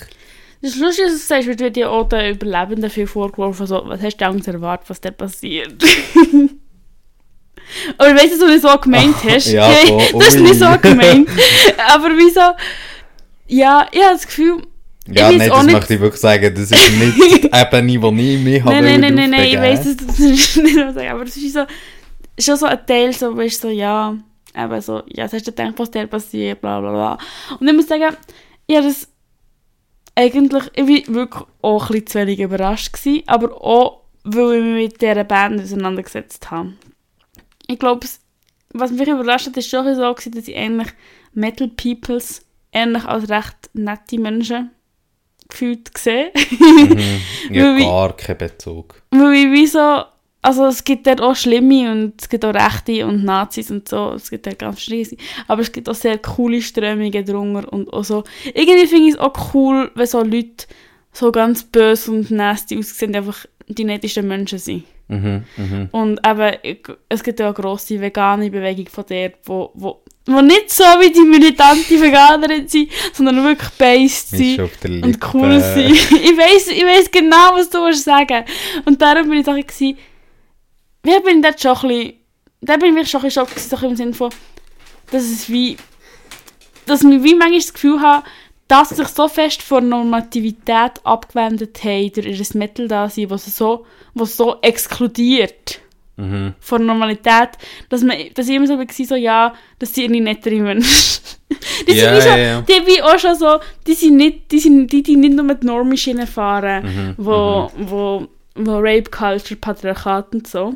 [SPEAKER 1] Das ist lustig, dass du sagst, wird dir auch den Überlebenden viel vorgeworfen, so, was hast du Angst erwartet, was da passiert? Aber ich weiss, dass du nicht so gemeint hast.
[SPEAKER 2] ja,
[SPEAKER 1] Okay,
[SPEAKER 2] so,
[SPEAKER 1] das ist nicht so gemeint. Aber wieso? Ja, ich habe das Gefühl...
[SPEAKER 2] Ja, nein, das möchte ich wirklich sagen, das ist nicht die Ebene, wo ich mich habe
[SPEAKER 1] Nein, nein, nein, nein, nein, ich das ist nicht so sagen, aber das ist so, schon so ein Teil, so, wo ich so, ja, eben so, ja, was hast du gedacht, was dir passiert, bla bla bla. Und ich muss sagen, habe das eigentlich, ich war wirklich auch ein bisschen zu wenig überrascht gewesen, aber auch, weil ich mich mit dieser Band auseinandergesetzt habe. Ich glaube, es- was mich überrascht hat, ist schon so, gewesen, dass ich eigentlich Metal Peoples ähnlich als recht nette Menschen gefühlt sehe.
[SPEAKER 2] Mhm. Ja, gar keinen Bezug.
[SPEAKER 1] Weil ich wie so, also es gibt dort auch Schlimme und es gibt auch Rechte und Nazis und so, es gibt dort ganz schlimme, aber es gibt auch sehr coole Strömungen drunter und auch so, irgendwie finde ich es auch cool, wenn so Leute so ganz böse und nasty aussehen, einfach die nettesten Menschen sind.
[SPEAKER 2] Mhm, mhm.
[SPEAKER 1] Und eben, es gibt ja auch eine grosse vegane Bewegung von der, wo, wo, wo nicht so wie die militante Veganerin sind, sondern wirklich based sind und cool sein. ich weiß ich weiss genau, was du willst sagen. Und darum bin ich so ein bisschen, wie bin ich dort schon ein bisschen, da bin ich schon ein bisschen schockiert, so ein bisschen im Sinne von, dass es wie, dass ich wie manchmal das Gefühl habe, dass sich so fest von Normativität abgewendet haben durch ihr Metal da sein, was so, was so exkludiert
[SPEAKER 2] Mhm.
[SPEAKER 1] von Normalität, dass, man, dass ich immer so war, so, ja, das sind irgendwie nettere Menschen. die
[SPEAKER 2] Ja,
[SPEAKER 1] sind
[SPEAKER 2] ja, ja.
[SPEAKER 1] die wie auch schon so, die sind nicht, die sind die, die nicht nur mit Normischienen fahren,
[SPEAKER 2] Mhm,
[SPEAKER 1] wo, wo, wo Rape Culture, Patriarchat und so.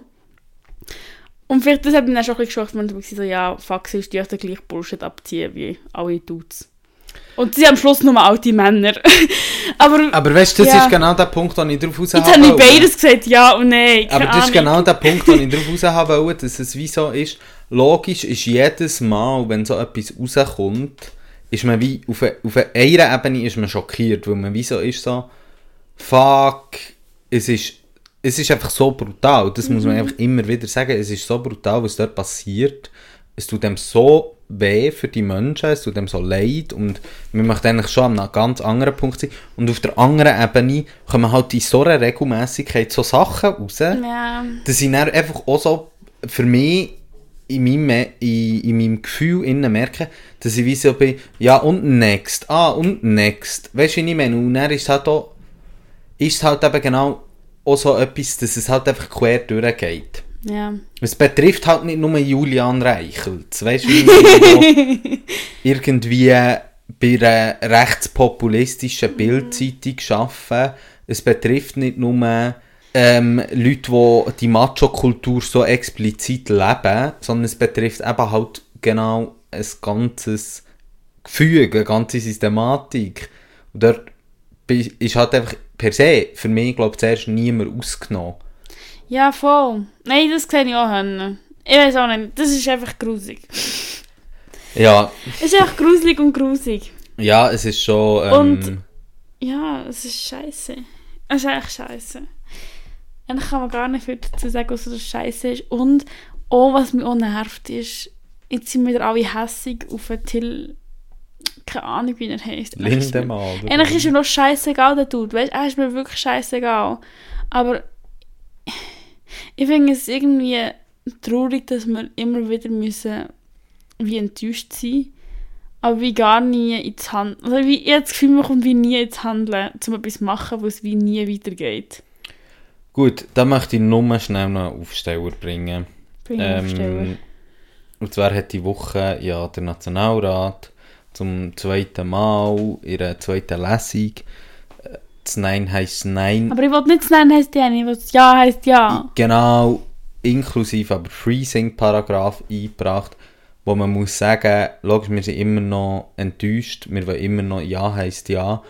[SPEAKER 1] Und vielleicht das hat mich dann schon ein bisschen geschockt, wenn ich so, ja, fuck, sie ist die gleichen Bullshit abziehen wie alle Dudes. Und sie am Schluss nur alte Männer. Aber,
[SPEAKER 2] Aber weißt du, das
[SPEAKER 1] Ja.
[SPEAKER 2] ist genau der Punkt, den ich darauf raus
[SPEAKER 1] jetzt habe ich beides gesagt, ja und nein.
[SPEAKER 2] Aber das ist
[SPEAKER 1] Ahnung.
[SPEAKER 2] genau der Punkt, den ich darauf raus haben wollte, dass es wie so ist. Logisch ist jedes Mal, wenn so etwas rauskommt, ist man wie, auf, e- auf einer Ebene ist man schockiert, weil man wie so ist so, fuck, es ist, es ist einfach so brutal, das muss man einfach immer wieder sagen, es ist so brutal, was dort passiert, es tut dem so weh für die Menschen, es tut dem so leid und man möchte eigentlich schon an einem ganz anderen Punkt sein und auf der anderen Ebene kommen halt in so einer Regelmäßigkeit so Sachen raus,
[SPEAKER 1] Ja.
[SPEAKER 2] dass ich dann einfach auch so für mich in meinem, in, in meinem Gefühl innen merke, dass ich wie so bin, ja und next, ah und next, weißt du, wie ich meine? Und dann ist es halt auch, ist es halt eben genau auch so etwas, dass es halt einfach quer durchgeht.
[SPEAKER 1] Ja.
[SPEAKER 2] Es betrifft halt nicht nur Julian Reichelt, weißt du, irgendwie bei einer rechtspopulistischen Bildzeitung arbeiten. Es betrifft nicht nur ähm, Leute, die die Macho-Kultur so explizit leben, sondern es betrifft eben halt genau ein ganzes Gefüge, eine ganze Systematik. Und dort ist halt einfach per se, für mich, glaube ich, zuerst niemand ausgenommen.
[SPEAKER 1] Ja, voll. Nein, das sehe ich auch. Henne. Ich weiß auch nicht. Das ist einfach grusig.
[SPEAKER 2] Ja,
[SPEAKER 1] Es ist einfach gruselig und grusig.
[SPEAKER 2] ja, es ist schon... Ähm,
[SPEAKER 1] Und- Ja, es ist scheiße. Es ist echt scheiße. Eigentlich kann man gar nicht viel dazu sagen, was das scheiße ist. Und auch, was mich auch nervt, ist, jetzt sind wieder alle hässig auf den Till. Keine Ahnung, wie er mir-
[SPEAKER 2] Lindemann.
[SPEAKER 1] Eigentlich ist er noch scheißegal, der Dude. Weißt, er ist mir wirklich scheißegal. Aber ich finde es irgendwie traurig, dass wir immer wieder müssen wie enttäuscht sein aber wie gar nie ins Handeln. Also wie, ich habe das Gefühl, man kommt wie nie ins Handeln, um etwas zu machen, wo es wie nie weitergeht.
[SPEAKER 2] Gut, dann möchte ich nur schnell noch einen Aufsteller bringen.
[SPEAKER 1] Bring ähm,
[SPEAKER 2] und zwar hat die Woche ja der Nationalrat zum zweiten Mal in ihrer zweiten Lesung Nein heisst Nein.
[SPEAKER 1] Aber ich will nicht das Nein heisst Ja, ich will das Ja heisst Ja.
[SPEAKER 2] Genau, inklusive aber Freezing-Paragraph eingebracht, wo man muss sagen, logisch, wir sind immer noch enttäuscht, wir wollen immer noch Ja heisst Ja.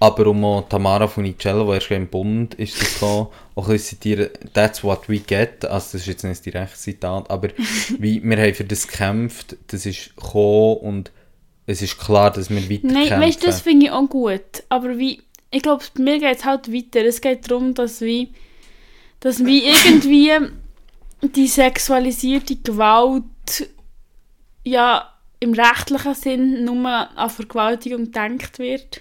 [SPEAKER 2] Aber um auch Tamara Funicello, die erst im Bund ist das gekommen, auch ein zitieren, that's what we get, also das ist jetzt nicht das direkte Zitat, aber wie, wir haben für das gekämpft, das ist gekommen und es ist klar, dass wir weiter
[SPEAKER 1] Nein, weißt du, das finde ich auch gut. Aber wie, ich glaube, mir geht es halt weiter. Es geht darum, dass wie, dass wie irgendwie die sexualisierte Gewalt ja im rechtlichen Sinn nur an Vergewaltigung gedacht wird.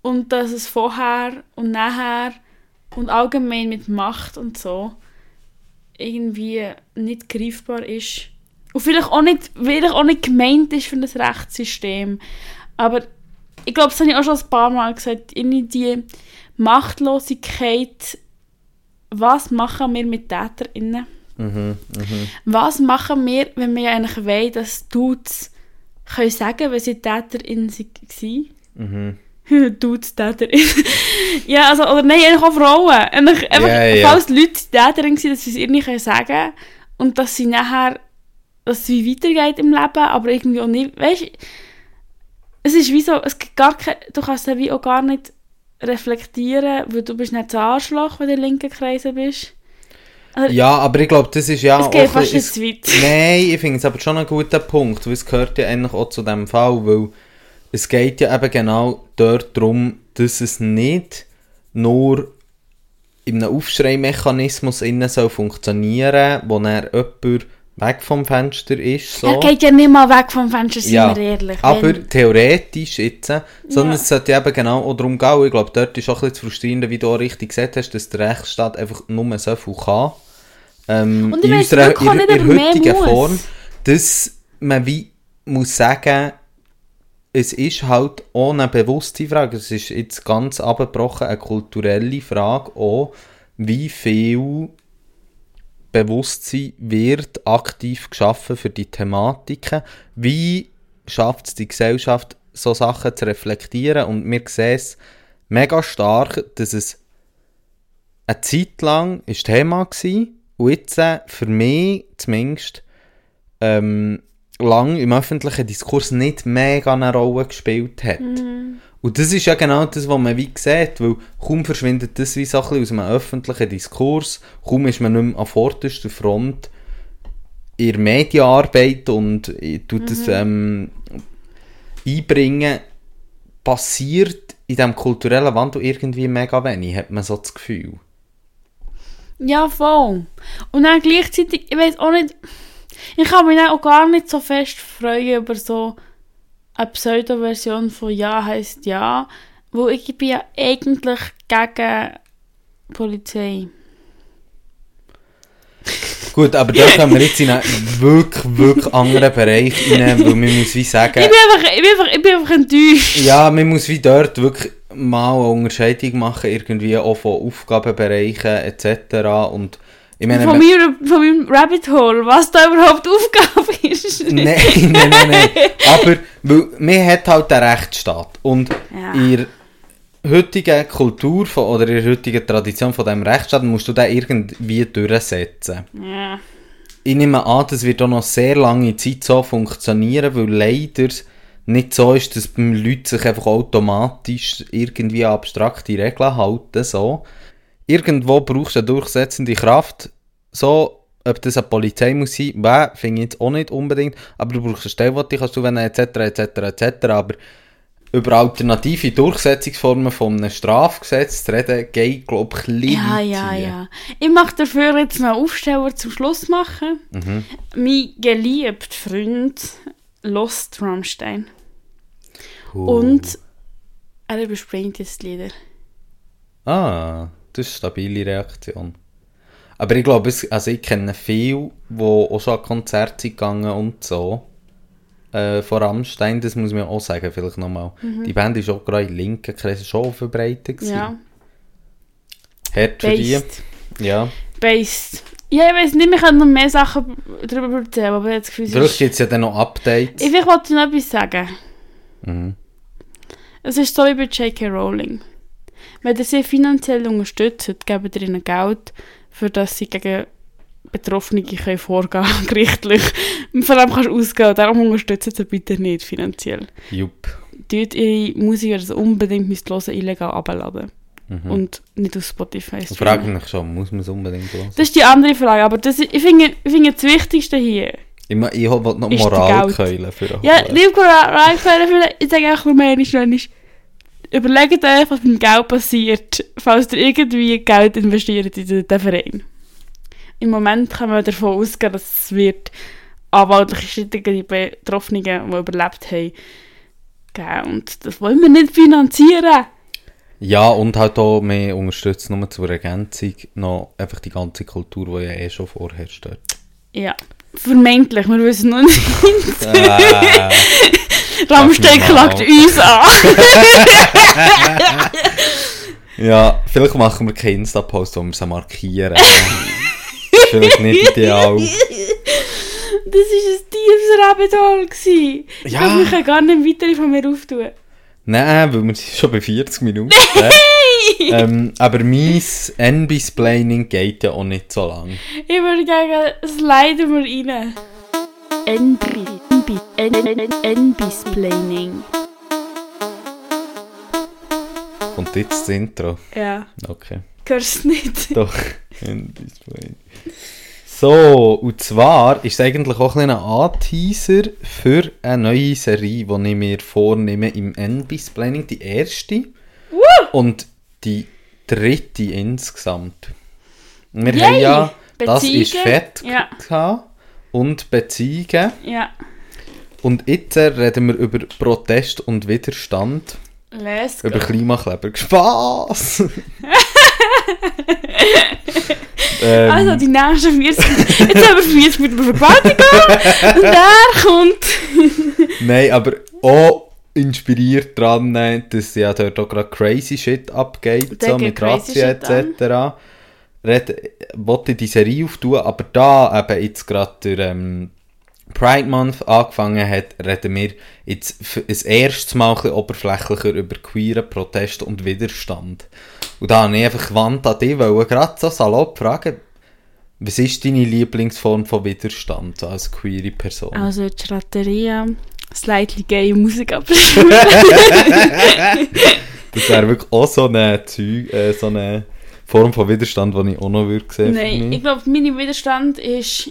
[SPEAKER 1] Und dass es vorher und nachher und allgemein mit Macht und so irgendwie nicht greifbar ist. Und vielleicht auch nicht, vielleicht auch nicht gemeint ist für das Rechtssystem. Aber ich glaube, das habe ich auch schon ein paar Mal gesagt, irgendwie die Machtlosigkeit, was machen wir mit TäterInnen?
[SPEAKER 2] Mhm, mhm.
[SPEAKER 1] Was machen wir, wenn wir eigentlich wollen, dass Dudes können sagen, wenn sie TäterInnen waren?
[SPEAKER 2] Mhm.
[SPEAKER 1] Dudes Täterin. ja, also, oder nein, eigentlich auch Frauen. Einfach, einfach,
[SPEAKER 2] ja.
[SPEAKER 1] Falls Leute Täterin waren, dass sie es irgendwie können sagen und dass sie nachher, dass es wie weitergeht im Leben, aber irgendwie auch nicht, weißt es ist wie so, es gibt gar kein, du kannst ja wie auch gar nicht reflektieren, weil du bist nicht das Arschloch, wenn du in linken Kreisen bist.
[SPEAKER 2] Ja, aber ich glaube, das ist ja
[SPEAKER 1] es geht fast nicht zu weit.
[SPEAKER 2] Nein, ich finde es aber schon ein guter Punkt, weil es gehört ja eigentlich auch zu dem Fall, weil es geht ja eben genau dort darum, dass es nicht nur in einem Aufschreimechanismus innen soll funktionieren, wo dann jemand weg vom Fenster ist. So.
[SPEAKER 1] Er geht ja nicht mal weg vom Fenster, sind
[SPEAKER 2] Ja,
[SPEAKER 1] wir ehrlich.
[SPEAKER 2] Aber
[SPEAKER 1] Wenn-
[SPEAKER 2] theoretisch jetzt, äh, sondern
[SPEAKER 1] Ja.
[SPEAKER 2] es sollte eben genau auch darum gehen, ich glaube, dort ist auch ein bisschen das Frustrierende, wie du auch richtig gesagt hast, dass der Rechtsstaat einfach nur so viel kann. Ähm,
[SPEAKER 1] Und ich
[SPEAKER 2] in
[SPEAKER 1] weiss
[SPEAKER 2] unserer in,
[SPEAKER 1] nicht,
[SPEAKER 2] in heutigen. Form, dass man wie muss sagen, es ist halt auch eine bewusste Frage, es ist jetzt ganz abgebrochen eine kulturelle Frage auch, wie viel Bewusstsein wird aktiv geschaffen für die Thematiken. Wie schafft es die Gesellschaft, so Sachen zu reflektieren? Und wir sehen es mega stark, dass es eine Zeit lang ist Thema war und jetzt äh, für mich zumindest ähm, lang im öffentlichen Diskurs nicht mega eine Rolle gespielt hat. Und das ist ja genau das, was man wie sieht, weil kaum verschwindet das wie so ein bisschen aus einem öffentlichen Diskurs, kaum ist man nicht mehr an vorderster Front in der Medienarbeit und tut das ähm, einbringen, passiert in diesem kulturellen Wandel irgendwie mega wenig, hat man so das Gefühl.
[SPEAKER 1] Ja, voll. Und dann gleichzeitig, ich weiß auch nicht, ich kann mich auch gar nicht so fest freuen über so eine Pseudo-Version von Ja heisst Ja, wo ich bin ja eigentlich gegen Polizei.
[SPEAKER 2] Gut, aber da kommen wir jetzt in einen wirklich, wirklich anderen Bereich rein, weil man muss wie sagen...
[SPEAKER 1] Ich bin einfach, ich bin einfach, ich bin einfach enttäuscht.
[SPEAKER 2] Ja, man muss wie dort wirklich mal eine Unterscheidung machen, irgendwie auch von Aufgabenbereichen etc. Und ich meine,
[SPEAKER 1] Von meinem, von meinem Rabbit Hole, was da überhaupt Aufgabe ist.
[SPEAKER 2] nein, nein, nein, nein. Aber weil, man hat halt den Rechtsstaat. Und
[SPEAKER 1] Ja.
[SPEAKER 2] der heutigen Kultur von, oder in der heutigen Tradition von diesem Rechtsstaat musst du den irgendwie durchsetzen.
[SPEAKER 1] Ja.
[SPEAKER 2] Ich nehme an, das wird auch noch sehr lange Zeit so funktionieren, weil leider nicht so ist, dass die Leute sich einfach automatisch irgendwie abstrakte Regeln halten. So. Irgendwo brauchst du eine durchsetzende Kraft. So, ob das eine Polizei muss sein, wäh, finde ich jetzt auch nicht unbedingt. Aber du brauchst eine Stelle, die dich kannst du etc. etc. etc. Aber über alternative Durchsetzungsformen von einem Strafgesetz zu reden, geht, glaube ich, ein
[SPEAKER 1] Ja, ja, ja. Ich möchte dafür jetzt noch einen Aufsteller zum Schluss machen.
[SPEAKER 2] Mhm.
[SPEAKER 1] Mein geliebter Freund lost Rammstein.
[SPEAKER 2] Huh.
[SPEAKER 1] Und er überspringt jetzt die Lieder.
[SPEAKER 2] Ah, das ist eine stabile Reaktion. Aber ich glaube, also ich kenne viele, die auch schon an Konzerte gegangen und so. Äh, von Rammstein, das muss man auch sagen, vielleicht nochmal. Die Band ist auch gerade in linken Kreisen schon verbreitet. gewesen.
[SPEAKER 1] Mhm. Ja.
[SPEAKER 2] Hart für die. Ja.
[SPEAKER 1] Based. Ja, ich weiß nicht, wir können noch mehr Sachen darüber erzählen, aber ich das Gefühl,
[SPEAKER 2] Vielleicht gibt es ja dann noch Updates.
[SPEAKER 1] Ich vielleicht wollte noch etwas sagen.
[SPEAKER 2] Mhm.
[SPEAKER 1] Es ist so wie bei J.K. Rowling. Wenn ihr sie finanziell unterstützt, gebt ihr ihnen Geld, für das sie gegen Betroffene können vorgehen gerichtlich. Vor allem kannst du ausgehen, darum unterstützen sie bitte nicht finanziell.
[SPEAKER 2] Jupp.
[SPEAKER 1] Dort ihre Musik, die das unbedingt müsst hören, illegal abladen.
[SPEAKER 2] Mhm.
[SPEAKER 1] Und nicht auf Spotify
[SPEAKER 2] Ich frage mich schon, muss man es unbedingt hören?
[SPEAKER 1] Das ist die andere Frage, aber das, ich, finde, ich finde das Wichtigste hier.
[SPEAKER 2] Ich, ich will noch Moralkeulen für
[SPEAKER 1] Ja,
[SPEAKER 2] alle.
[SPEAKER 1] liebe Reinfälle, ich sage mehr, ist, wenn ich überlegt euch, was mit dem Geld passiert, falls ihr irgendwie Geld investiert in den den Verein. Im Moment kann man davon ausgehen, dass es wird anwaltliche Schritte gegen die Betroffenen, die überlebt haben, geben. Und das wollen wir nicht finanzieren.
[SPEAKER 2] Ja, und halt auch mehr unterstützen, nur zur Ergänzung, noch einfach die ganze Kultur, die ja eh schon vorherrscht dort.
[SPEAKER 1] Ja. Vermeintlich, wir wissen noch nicht.
[SPEAKER 2] äh,
[SPEAKER 1] Rammstein klagt uns an.
[SPEAKER 2] ja, vielleicht machen wir keinen Insta-Post, wir sie markieren. ist vielleicht nicht ideal.
[SPEAKER 1] Das war ein tiefes Rabbit Hole. gewesen. Ich
[SPEAKER 2] Ja.
[SPEAKER 1] wir können gar nicht weitere von mir auftun.
[SPEAKER 2] Nein, weil wir sind schon bei 40 Minuten. ähm, aber mein NB-Splaining geht ja auch nicht so lang.
[SPEAKER 1] Ich würde sagen, sliden wir rein. NB. NB-Splaining.
[SPEAKER 2] Und jetzt das Intro.
[SPEAKER 1] Ja,
[SPEAKER 2] Okay.
[SPEAKER 1] hörst du nicht?
[SPEAKER 2] Doch, NB-Splaining. So, und zwar ist es eigentlich auch ein Anteaser für eine neue Serie, die ich mir vornehme im NB-Splaining. Die erste und die dritte insgesamt. Wir haben
[SPEAKER 1] Yay!
[SPEAKER 2] ja «Das ist
[SPEAKER 1] Beziehungen.
[SPEAKER 2] fett»
[SPEAKER 1] Ja.
[SPEAKER 2] gehabt und «Beziehungen».
[SPEAKER 1] Ja.
[SPEAKER 2] Und jetzt reden wir über Protest und Widerstand,
[SPEAKER 1] Let's go.
[SPEAKER 2] über Klimakleber. Spaß! ähm,
[SPEAKER 1] Also, die nächsten 40 Jetzt haben wir 40 Minuten Vergewaltigung. Und er kommt.
[SPEAKER 2] Nein, aber auch inspiriert daran, äh, dass ja dort auch gerade crazy shit abgeht, so mit Razzia etc. Red, wollte die Serie auftun, aber da eben jetzt gerade der ähm, Pride Month angefangen hat, reden wir jetzt das erste Mal ein bisschen oberflächlicher über queeren Protest und Widerstand. Und da habe ich einfach gewandt an dich, weil gerade so salopp fragen, was ist deine Lieblingsform von Widerstand als queere Person?
[SPEAKER 1] Also, die Schratteria. Slightly gay Musik abspielen.
[SPEAKER 2] Das wäre wirklich auch so eine, Zeug, äh, so eine Form von Widerstand, die ich auch noch würde sehen
[SPEAKER 1] Nein, ich glaube, mein Widerstand ist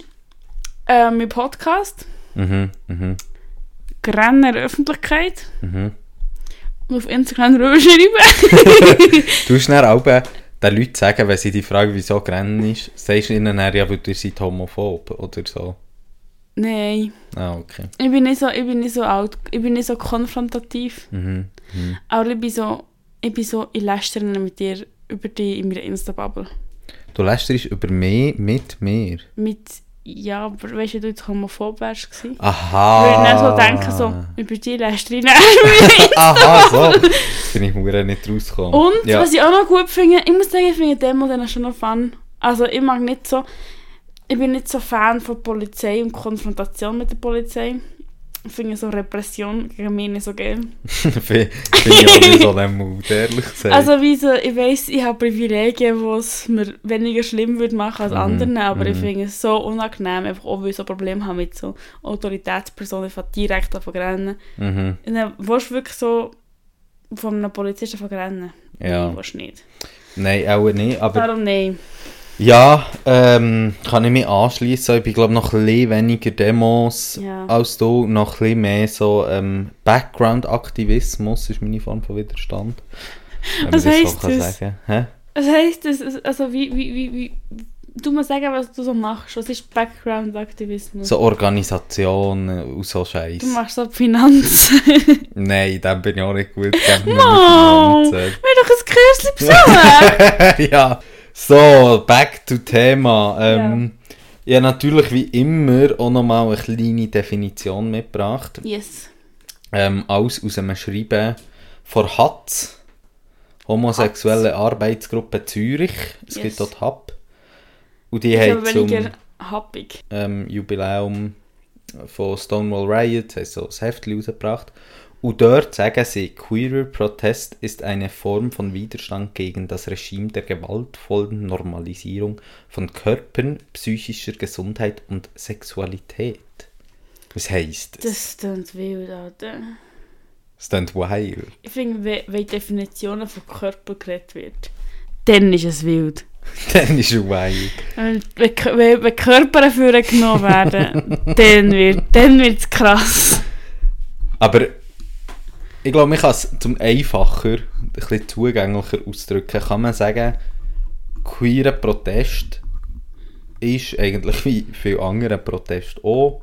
[SPEAKER 1] äh, mein Podcast.
[SPEAKER 2] Mhm,
[SPEAKER 1] Grennen in der Öffentlichkeit.
[SPEAKER 2] mhm.
[SPEAKER 1] Und auf Instagram drüber schreiben.
[SPEAKER 2] Du hast dann auch äh, den Leuten sagen, wenn sie dich fragen, wieso Grennen ist, sagst du ihnen dann, ja, weil ihr seid homophob oder so.
[SPEAKER 1] Nein,
[SPEAKER 2] Ah, okay.
[SPEAKER 1] ich bin nicht so, ich bin nicht so alt, ich bin nicht so konfrontativ.
[SPEAKER 2] Mhm. Mhm.
[SPEAKER 1] Aber ich bin so, ich bin so, ich lästere mit dir über dich in meiner Insta-Bubble.
[SPEAKER 2] Du lästerst über mich mit mir.
[SPEAKER 1] Mit, ja, aber weißt du, du jetzt homophob wärst gewesen?
[SPEAKER 2] Aha.
[SPEAKER 1] Würde ich dann so denken, so, über dich lästere ich nicht.
[SPEAKER 2] Aha, so. Bin ich mir nicht rausgekommen.
[SPEAKER 1] Und,
[SPEAKER 2] ja.
[SPEAKER 1] was ich auch noch gut finde, ich muss sagen, ich finde Demo dann schon noch fun. Also, ich mag nicht so, ich bin nicht so Fan von Polizei und Konfrontation mit der Polizei. Ich finde so Repression gegen mich nicht so geil.
[SPEAKER 2] Finde ich auch nicht so einen Mut, ehrlich gesagt.
[SPEAKER 1] Also, wie so, ich weiss, ich habe Privilegien, die es mir weniger schlimm würde machen als
[SPEAKER 2] Mhm,
[SPEAKER 1] anderen, aber ich
[SPEAKER 2] mhm.
[SPEAKER 1] finde es so unangenehm, einfach auch weil ich so Probleme habe mit so Autoritätspersonen, die direkt davon rennen.
[SPEAKER 2] mhm.
[SPEAKER 1] Und dann willst du wirklich so von einem Polizisten davon rennen?
[SPEAKER 2] Ja.
[SPEAKER 1] Nein, willst du nicht.
[SPEAKER 2] Nein, auch nicht. Aber
[SPEAKER 1] Darum nein.
[SPEAKER 2] Ja, ähm, kann ich mich anschließen. Ich bin glaube noch ein bisschen weniger Demos
[SPEAKER 1] Ja.
[SPEAKER 2] als du, noch ein bisschen mehr so ähm, Background-Aktivismus ist meine Form von Widerstand.
[SPEAKER 1] Was
[SPEAKER 2] man
[SPEAKER 1] heisst
[SPEAKER 2] so
[SPEAKER 1] das?
[SPEAKER 2] Sagen. Hä?
[SPEAKER 1] Das das, also wie, wie, wie, wie, du musst sagen, was du so machst. Was ist Background-Aktivismus?
[SPEAKER 2] So Organisationen und so Scheiß.
[SPEAKER 1] Du machst so Finanz.
[SPEAKER 2] Nein, dann bin ich auch nicht gut. Mit
[SPEAKER 1] wir
[SPEAKER 2] Finanzen.
[SPEAKER 1] doch ein Kürzchen besorgen.
[SPEAKER 2] ja, so, back to Thema. Ähm, ja. natürlich wie immer auch nochmal eine kleine Definition mitgebracht.
[SPEAKER 1] yes.
[SPEAKER 2] ähm, alles aus einem Schreiben von HATZ, Homosexuelle Arbeitsgruppe Zürich. Es
[SPEAKER 1] Yes.
[SPEAKER 2] gibt dort HAP. Und die haben
[SPEAKER 1] habe
[SPEAKER 2] zum ähm, Jubiläum von Stonewall Riot haben so ein Heftchen rausgebracht. Und dort sagen sie, queerer Protest ist eine Form von Widerstand gegen das Regime der gewaltvollen Normalisierung von Körpern, psychischer Gesundheit und Sexualität. Was heisst das?
[SPEAKER 1] Das klingt wild, Alter.
[SPEAKER 2] Das klingt wild.
[SPEAKER 1] Ich finde, wenn, Definitionen von Körper geredet wird, dann ist es wild.
[SPEAKER 2] Dann ist es wild.
[SPEAKER 1] Wenn, wenn, wenn, Körper dafür genommen werden, dann wird dann wird's krass.
[SPEAKER 2] Aber ich glaube, man kann es zum einfacher, ein bisschen zugänglicher ausdrücken, kann man sagen, queerer Protest ist eigentlich wie viele andere Proteste auch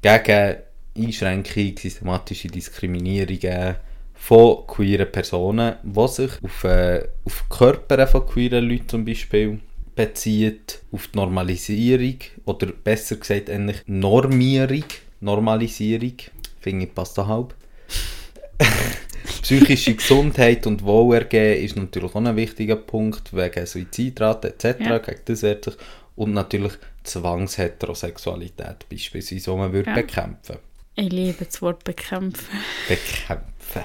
[SPEAKER 2] gegen Einschränkung, systematische Diskriminierungen von queeren Personen, die sich auf, äh, auf Körper von queeren Leuten zum Beispiel bezieht, auf die Normalisierung oder besser gesagt eigentlich Normierung, Normalisierung, finde ich passt da halb. Psychische Gesundheit und Wohlergehen ist natürlich auch ein wichtiger Punkt, wegen Suizidrate etc.
[SPEAKER 1] Ja.
[SPEAKER 2] Gegen das sich und natürlich Zwangsheterosexualität beispielsweise, die man würde
[SPEAKER 1] Ja.
[SPEAKER 2] bekämpfen
[SPEAKER 1] Ich liebe das Wort bekämpfen.
[SPEAKER 2] Bekämpfen.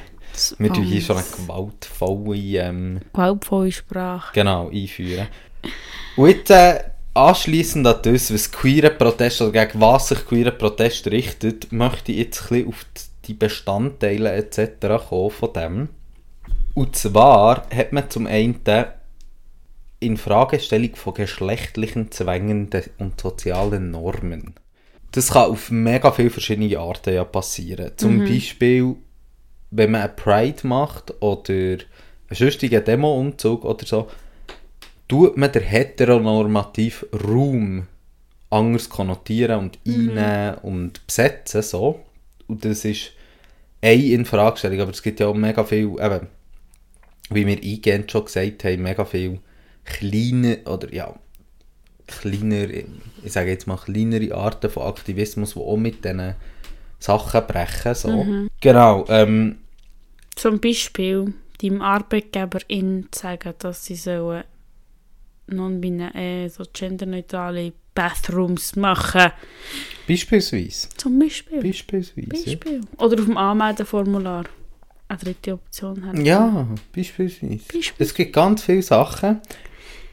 [SPEAKER 2] Wir tun hier schon eine gewaltvolle ähm,
[SPEAKER 1] gewaltvolle Sprache.
[SPEAKER 2] genau, einführen. Und jetzt äh, anschliessend an das, was queere Protest oder gegen was sich queere Protest richtet, möchte ich jetzt ein bisschen auf die Bestandteile etc. kommen von dem. Und zwar hat man zum einen in Fragestellung von geschlechtlichen Zwängen und sozialen Normen. Das kann auf mega viele verschiedene Arten ja passieren. Zum Beispiel, wenn man eine Pride macht oder einen sonstigen Demo-Umzug oder so, tut man den heteronormativen Raum anders konnotieren und einnehmen und besetzen. So. Und das ist eine Infragestellung, aber es gibt ja auch mega viel, eben, wie wir eingehend schon gesagt haben, mega viel kleine oder ja, kleinere, ich sage jetzt mal kleinere Arten von Aktivismus, die auch mit diesen Sachen brechen. So. Genau, ähm,
[SPEAKER 1] Zum Beispiel deinem Arbeitgeber in sagen, dass sie sollen non äh, so genderneutrale Bathrooms machen.
[SPEAKER 2] beispielsweise.
[SPEAKER 1] Zum Beispiel.
[SPEAKER 2] Beispielsweise.
[SPEAKER 1] Beispiel. Oder auf dem Anmeldeformular. Eine dritte Option haben.
[SPEAKER 2] Ja, beispielsweise.
[SPEAKER 1] Beispielsweise.
[SPEAKER 2] Es gibt ganz viele Sachen.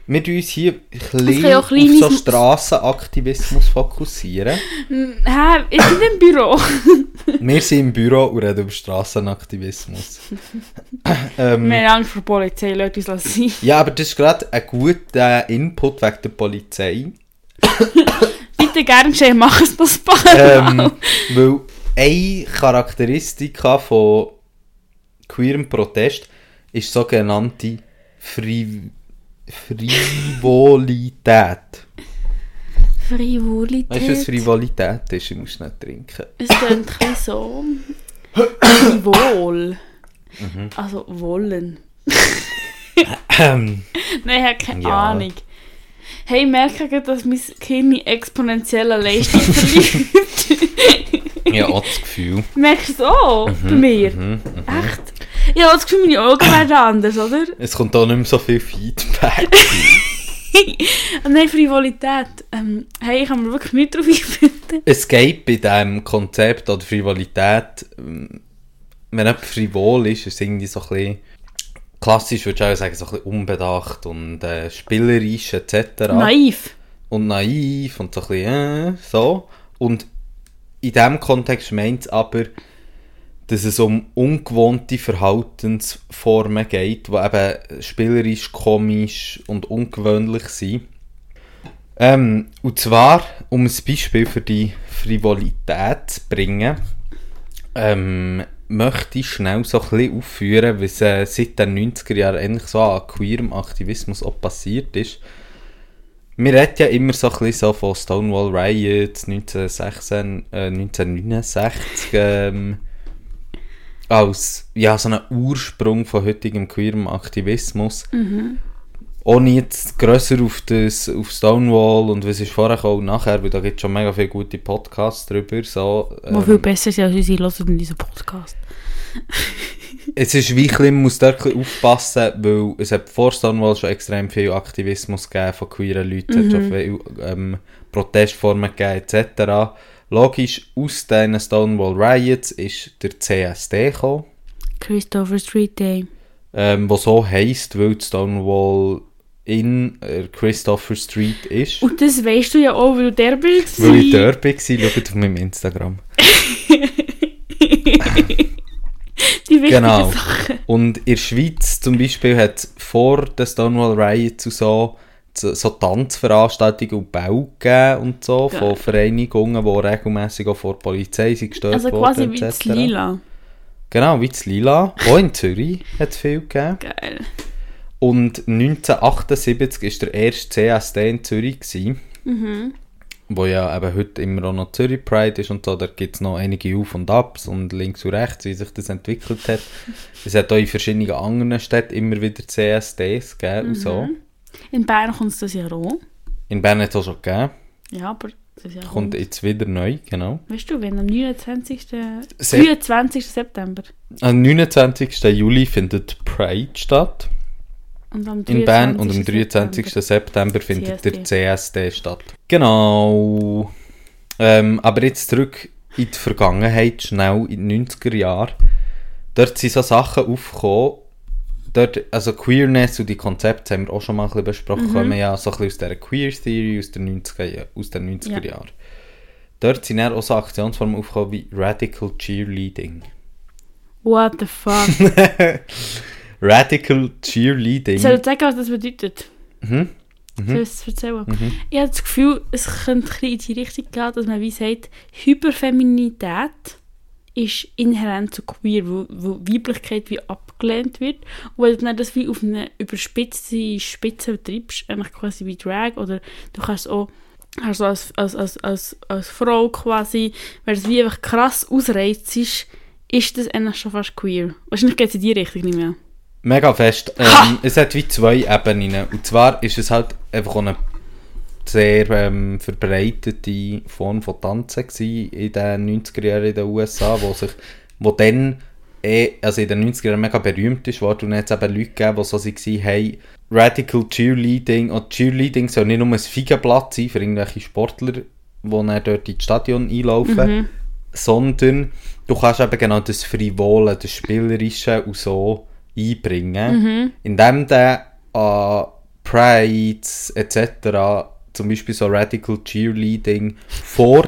[SPEAKER 2] Wir tun uns hier ein
[SPEAKER 1] kann
[SPEAKER 2] bisschen
[SPEAKER 1] ja
[SPEAKER 2] auf so
[SPEAKER 1] Sm-
[SPEAKER 2] Strassenaktivismus fokussieren.
[SPEAKER 1] Hä, ist nicht im Büro?
[SPEAKER 2] Wir sind im Büro und reden über Strassenaktivismus. ähm,
[SPEAKER 1] Wir haben Angst vor der Polizei, Leute uns lassen
[SPEAKER 2] ja, aber das ist gerade ein guter Input wegen der Polizei.
[SPEAKER 1] Bitte gerne schön, mach es das paar
[SPEAKER 2] ähm, weil eine Charakteristika von queerem Protest ist sogenannte Fri Frivolität.
[SPEAKER 1] Frivolität.
[SPEAKER 2] Weißt du, was Frivolität ist? Ich muss nicht trinken.
[SPEAKER 1] Es klingt ein so. Frivol.
[SPEAKER 2] Mhm.
[SPEAKER 1] Also wollen.
[SPEAKER 2] Ähm,
[SPEAKER 1] Nein, ich habe keine
[SPEAKER 2] Ja.
[SPEAKER 1] Ahnung. Hey, merke dass mein Kind exponentielle Leistung verliert.
[SPEAKER 2] habe auch das Gefühl.
[SPEAKER 1] Merkst du es auch bei mir?
[SPEAKER 2] Mhm,
[SPEAKER 1] Echt? Ich habe das Gefühl, meine Augen werden anders, oder?
[SPEAKER 2] Es kommt auch nicht mehr so viel Feedback.
[SPEAKER 1] Nein, Frivolität. Ähm, hey, ich kann mir wirklich nicht drauf einfinden.
[SPEAKER 2] es geht bei diesem Konzept oder Frivolität, wenn jemand frivol ist, ist irgendwie so ein bisschen, klassisch würde ich auch sagen, so ein bisschen unbedacht und äh, spielerisch etc.
[SPEAKER 1] Naiv.
[SPEAKER 2] und naiv und so ein bisschen äh, so. Und in diesem Kontext meint es aber, dass es um ungewohnte Verhaltensformen geht, die eben spielerisch, komisch und ungewöhnlich sind. Ähm, und zwar, um ein Beispiel für die Frivolität zu bringen, ähm, möchte ich schnell so ein bisschen aufführen, was äh, seit den 90er Jahren eigentlich so an queerem Aktivismus auch passiert ist. Wir reden ja immer so ein bisschen so von Stonewall Riots 1916, äh, 1969 ähm, als ja, so einen Ursprung von heutigem queerem Aktivismus. Ohne jetzt grösser auf, das, auf Stonewall und was ist vorher auch nachher, weil da gibt es schon mega viele gute Podcasts drüber. So,
[SPEAKER 1] Wo
[SPEAKER 2] ähm,
[SPEAKER 1] viel besser sind als unsere hören in diesem Podcast.
[SPEAKER 2] es ist bisschen, man muss bisschen aufpassen, weil es hat vor Stonewall schon extrem viel Aktivismus gegeben von queeren Leuten, es hat schon viele ähm, Protestformen gegeben etc., Logisch, aus diesen Stonewall Riots ist der CSD gekommen,
[SPEAKER 1] Christopher Street Day.
[SPEAKER 2] ähm, was so heisst, weil Stonewall in äh, Christopher Street ist.
[SPEAKER 1] Und das weißt du ja auch, weil du der bist.
[SPEAKER 2] Weil ich dort war, schaut auf meinem Instagram.
[SPEAKER 1] Die
[SPEAKER 2] Genau.
[SPEAKER 1] Sachen.
[SPEAKER 2] Und in der Schweiz zum Beispiel hat vor der Stonewall Riots und so, so Tanzveranstaltungen und Bau gegeben und so,
[SPEAKER 1] Geil.
[SPEAKER 2] von Vereinigungen, die regelmäßig auch vor der Polizei sind gestört
[SPEAKER 1] Also
[SPEAKER 2] worden.
[SPEAKER 1] quasi wie das. Lila.
[SPEAKER 2] Genau, wie das Lila. Auch in Zürich hat es viel gegeben.
[SPEAKER 1] Geil.
[SPEAKER 2] Und 1978 war der erste CSD in Zürich. Gewesen,
[SPEAKER 1] Mhm.
[SPEAKER 2] wo ja eben heute immer auch noch Zürich Pride ist und so, da gibt es noch einige Auf- und Abs und links und rechts, wie sich das entwickelt hat. Es hat auch in verschiedenen anderen Städten immer wieder CSDs gegeben und so.
[SPEAKER 1] Mhm. In Bern kommt es das Jahr auch.
[SPEAKER 2] In Bern hat es auch schon gegeben,
[SPEAKER 1] Ja, aber das Jahr
[SPEAKER 2] kommt
[SPEAKER 1] kommt.
[SPEAKER 2] jetzt wieder neu, genau.
[SPEAKER 1] Weißt du, wenn am 29.
[SPEAKER 2] Sehr-
[SPEAKER 1] 23. September
[SPEAKER 2] Am 29. Juli findet Pride statt in Bern und am
[SPEAKER 1] 23.
[SPEAKER 2] 23. September findet
[SPEAKER 1] CSD.
[SPEAKER 2] der CSD statt. Genau. Ähm, aber jetzt zurück in die Vergangenheit, schnell in den 90er Jahren. Dort sind so Sachen aufgekommen, dort, also Queerness und die Konzepte haben wir auch schon mal ein bisschen besprochen, kommen ja so ein bisschen aus dieser Queer Theory aus den 90er, Ja- aus den 90er
[SPEAKER 1] Ja.
[SPEAKER 2] Jahren. Dort sind dann auch so Aktionsformen aufgekommen wie Radical Cheerleading.
[SPEAKER 1] What the fuck?
[SPEAKER 2] Radical Cheerleading.
[SPEAKER 1] Soll ich sagen, was das bedeutet?
[SPEAKER 2] Mhm.
[SPEAKER 1] Soll ich es erzählen?
[SPEAKER 2] Mhm.
[SPEAKER 1] Ich habe das Gefühl, es könnte in die Richtung gehen, dass man wie sagt, Hyperfeminität ist inhärent zu queer, wo, wo Weiblichkeit wie abgelehnt wird. Und wenn du dann das wie auf eine überspitzte Spitze treibst, eigentlich quasi wie Drag, oder du kannst auch also als, als, als, als, als Frau quasi, wenn es wie einfach krass ausreizt ist, ist das eigentlich schon fast queer. Wahrscheinlich geht es in die Richtung nicht mehr.
[SPEAKER 2] Mega fest. Ähm, es hat wie zwei Ebenen. Und zwar ist es halt einfach eine sehr ähm, verbreitete Form von Tanzen in den 90er Jahren in den USA, wo sich, wo dann eh, also in den 90er Jahren mega berühmt ist dann hat es eben Leute gegeben, die so waren, hey, Radical Cheerleading, und Cheerleading soll nicht nur ein Feigenblatt sein für irgendwelche Sportler, die dann dort ins Stadion einlaufen, sondern du kannst eben genau das Frivole, das Spielerische und so einbringen, indem du an Prides etc. zum Beispiel so Radical Cheerleading vor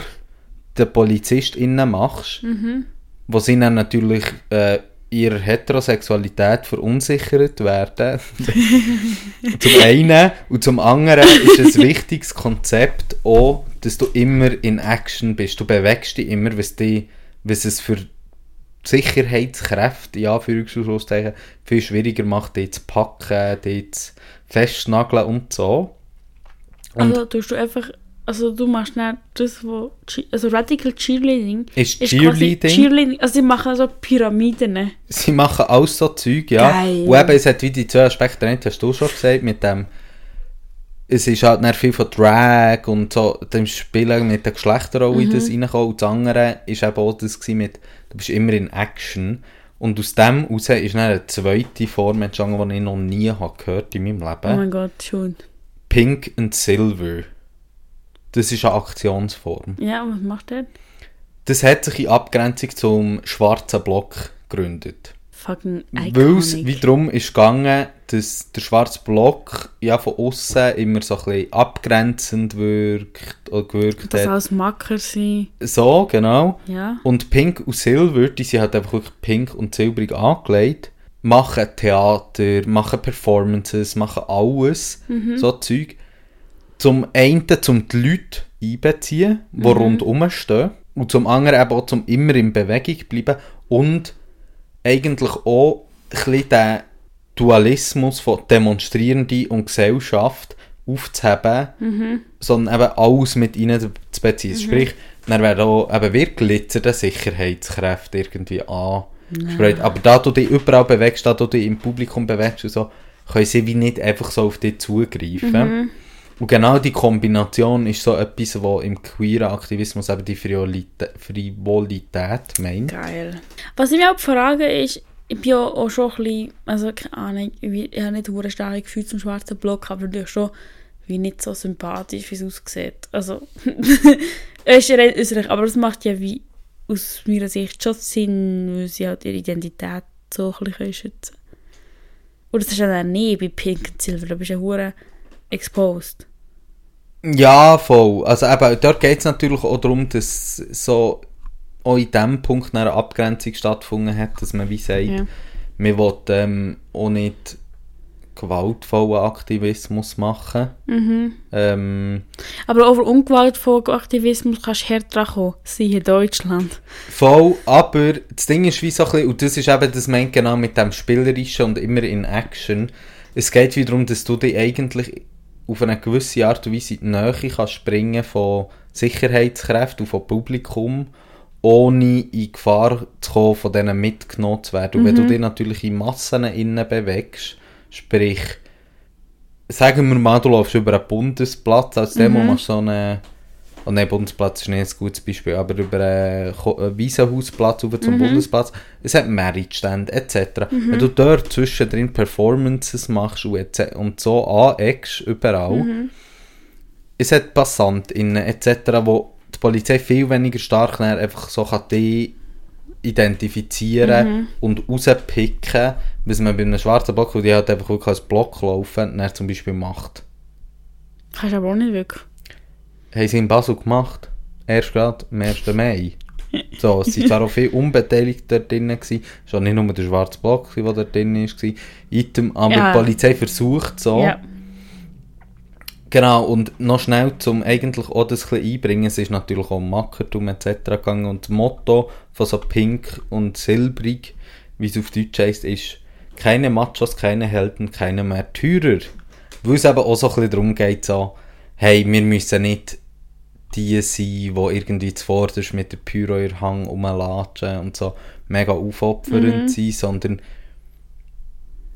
[SPEAKER 2] den PolizistInnen machst, wo sie dann natürlich äh, ihrer Heterosexualität verunsichert werden. zum einen und zum anderen ist ein wichtiges Konzept auch, dass du immer in Action bist. Du bewegst dich immer, was, die, was es für Sicherheitskräfte, ja, für Anführungszeichen, viel schwieriger macht, die zu packen, die zu festnageln und so. Und
[SPEAKER 1] Also tust du einfach, also du machst nicht das, wo, also Radical Cheerleading
[SPEAKER 2] ist
[SPEAKER 1] ist
[SPEAKER 2] Cheerleading,
[SPEAKER 1] Cheerleading, also sie machen so Pyramiden.
[SPEAKER 2] sie machen alles so Zeug, ja.
[SPEAKER 1] Geil.
[SPEAKER 2] Und eben, es hat wie die zwei Aspekte, den hast du schon gesagt, mit dem, es ist halt nicht viel von Drag und so, dem Spielen mit den Geschlechterrollen in das reinkommen. Und das andere ist eben auch das mit, du bist immer in Action. Und aus dem heraus ist dann eine zweite Form entstanden, die ich noch nie habe gehört in meinem
[SPEAKER 1] Oh
[SPEAKER 2] Leben.
[SPEAKER 1] mein Gott, schon.
[SPEAKER 2] Pink and Silver. Das ist eine Aktionsform.
[SPEAKER 1] Ja, was macht der?
[SPEAKER 2] Das hat sich in Abgrenzung zum schwarzen Block gegründet.
[SPEAKER 1] Fucking
[SPEAKER 2] Weil es
[SPEAKER 1] iconic.
[SPEAKER 2] wiederum ist gegangen, dass der schwarze Block ja von außen immer so ein bisschen abgrenzend wirkt oder gewirkt
[SPEAKER 1] Das
[SPEAKER 2] hat.
[SPEAKER 1] als Macker sein.
[SPEAKER 2] So, genau.
[SPEAKER 1] Ja.
[SPEAKER 2] Und Pink und Silver, die sind halt einfach wirklich pink und silbrig angelegt, machen Theater, machen Performances, machen alles, so Zeug. Zum einen, um die Leute einbeziehen, die rundherum stehen. Und zum anderen eben auch, um immer in Bewegung zu bleiben. Und eigentlich auch ein den Dualismus von Demonstrierenden und Gesellschaft aufzuheben, sondern eben alles mit ihnen zu beziehen. Sprich, dann werden auch eben wirklich glitzernde Sicherheitskräfte irgendwie angesprochen. Aber da du dich überall bewegst, da du dich im Publikum bewegst und so, können sie wie nicht einfach so auf dich zugreifen. Und genau die Kombination ist so etwas, was im queeren Aktivismus eben die Frivolität, meint.
[SPEAKER 1] Geil. Was ich mich auch frage ist, ich bin ja auch schon ein bisschen, also keine Ahnung, ich, habe nicht ein starkes Gefühl zum schwarzen Block, aber natürlich schon wie nicht so sympathisch, wie es aussieht. Also, Es ist äußerlich, aber das macht ja wie aus meiner Sicht schon Sinn, weil sie halt ihre Identität so ein bisschen schützen können. Oder das ist ja dann nie bei Pink und Silver, da bist du ja hure exposed.
[SPEAKER 2] Ja, voll. Also eben, dort geht es natürlich auch darum, dass so auch in dem Punkt eine Abgrenzung stattgefunden hat, dass man wie sagt,
[SPEAKER 1] Ja.
[SPEAKER 2] man will ähm, auch nicht gewaltvollen Aktivismus machen.
[SPEAKER 1] Mhm.
[SPEAKER 2] Ähm,
[SPEAKER 1] Aber over ungewaltvollen Aktivismus kannst du härter kommen, siehe Deutschland.
[SPEAKER 2] voll, aber das Ding ist wie so ein bisschen, und das ist eben das meint genau mit dem Spielerischen und immer in Action, es geht wie darum, dass du dich eigentlich auf eine gewisse Art und Weise in die Nähe kannst springen von Sicherheitskräften und von Publikum, ohne in Gefahr zu kommen, von denen mitgenommen zu werden. Und wenn du dich natürlich in Massen innen bewegst, sprich, sagen wir mal, du läufst über einen Bundesplatz, als Demo machst du so einen, oh nein, Bundesplatz ist nicht ein gutes Beispiel, aber über einen Wiesenhausplatz über zum Bundesplatz, es hat Meritstände etc. Wenn du dort zwischendrin Performances machst und, und so aneckst, überall, es hat PassantInnen etc., wo die Polizei viel weniger stark einfach so kann die identifizieren und rauspicken, was man bei einem schwarzen Block, wo die halt einfach wirklich als Block laufen, dann zum Beispiel macht.
[SPEAKER 1] Kannst du aber auch nicht wirklich.
[SPEAKER 2] Haben sie in Basel gemacht. Erst gerade am 1. Mai. So, es waren zwar auch viele Unbeteiligte dort drin. Es war nicht nur der schwarze Block, der dort drin war. Item, aber
[SPEAKER 1] Ja.
[SPEAKER 2] die Polizei versucht so.
[SPEAKER 1] Ja.
[SPEAKER 2] Genau, und noch schnell zum eigentlich auch das ein bisschen einbringen, es ist natürlich auch um Mackertum etc. gegangen und das Motto von so pink und silbrig, wie es auf Deutsch heisst, ist keine Machos, keine Helden, keine Märtyrer. Weil es eben auch so ein bisschen darum geht, so, hey, wir müssen nicht die sein, die irgendwie zuvorderst mit der Pyro der Hang rumlatschen und so mega aufopfernd sein, sondern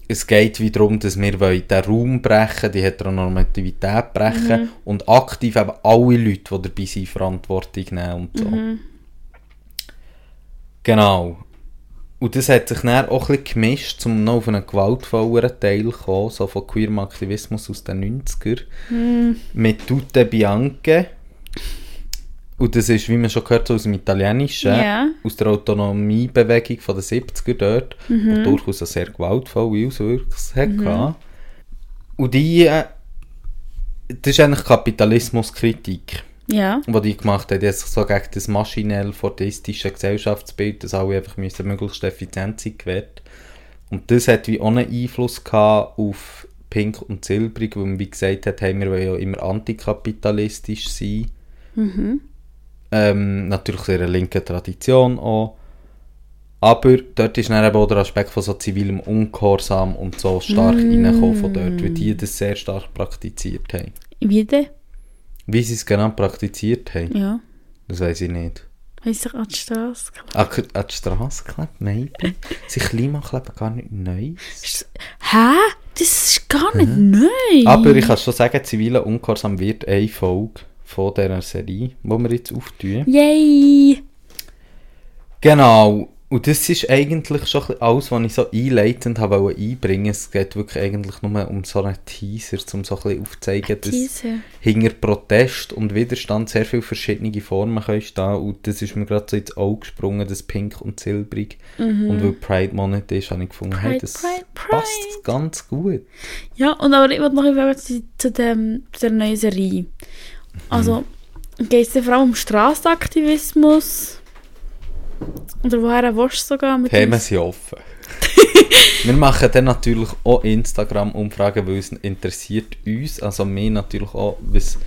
[SPEAKER 2] es geht wie darum, dass wir den Raum brechen, die Heteronormativität brechen und aktiv eben alle Leute, die dabei sind, Verantwortung nehmen und so. Genau. Und das hat sich dann auch ein bisschen gemischt, um noch auf einen gewaltvolleren Teil zu kommen, so von queerem Aktivismus aus den 90er, mit Tutte Bianche. Und das ist, wie man schon gehört, so aus dem Italienischen,
[SPEAKER 1] Ja.
[SPEAKER 2] aus der Autonomiebewegung von den 70er dort, die durchaus eine sehr gewaltvolle Auswirkung hatte. Und die, äh, das ist eigentlich Kapitalismuskritik,
[SPEAKER 1] Ja.
[SPEAKER 2] die die gemacht hat. Sich so gegen das maschinell fordistische Gesellschaftsbild, dass alle einfach müssen möglichst effizient sein, gewehrt. Und das hat wie auch einen Einfluss gehabt auf Pink und Silbrig, weil man wie gesagt hat, hey, wir wollen ja immer antikapitalistisch sein. Ähm, natürlich in einer linken Tradition auch. Aber dort ist dann eben auch der Aspekt von so zivilem Ungehorsam und so stark reingekommen von dort, weil die das sehr stark praktiziert haben.
[SPEAKER 1] Wie denn?
[SPEAKER 2] Wie sie es genau praktiziert haben,
[SPEAKER 1] Ja.
[SPEAKER 2] das weiß ich nicht.
[SPEAKER 1] Weiss ich an die Straße.
[SPEAKER 2] Ah, k- an die Straße geklebt? Maybe. Sind Klimakleben gar nicht neu?
[SPEAKER 1] Hä? Das ist gar nicht neu.
[SPEAKER 2] Aber ich kann schon sagen, ziviler Ungehorsam wird eine Folge von dieser Serie, die wir jetzt auftun.
[SPEAKER 1] Yay!
[SPEAKER 2] Genau. Und das ist eigentlich schon bisschen alles, was ich so einleitend habe wollte einbringen. Es geht wirklich eigentlich nur um so einen Teaser, um so ein bisschen aufzuzeigen, dass hinter Protest und Widerstand sehr viele verschiedene Formen können stehen. Und das ist mir gerade so ins Auge gesprungen, das Pink und Silbrig. Und weil Pride Monat ist, habe ich gefunden, hey,
[SPEAKER 1] Pride,
[SPEAKER 2] das
[SPEAKER 1] Pride,
[SPEAKER 2] passt
[SPEAKER 1] Pride.
[SPEAKER 2] ganz gut.
[SPEAKER 1] Ja, und aber ich wollte noch über zu, zu, dem, zu der neuen Serie. Also, geht es vor allem um Straßenaktivismus? Oder woher willst du sogar mit
[SPEAKER 2] Themen
[SPEAKER 1] uns?
[SPEAKER 2] sind offen. wir machen dann natürlich auch Instagram-Umfragen, weil es interessiert uns, also mir natürlich auch, was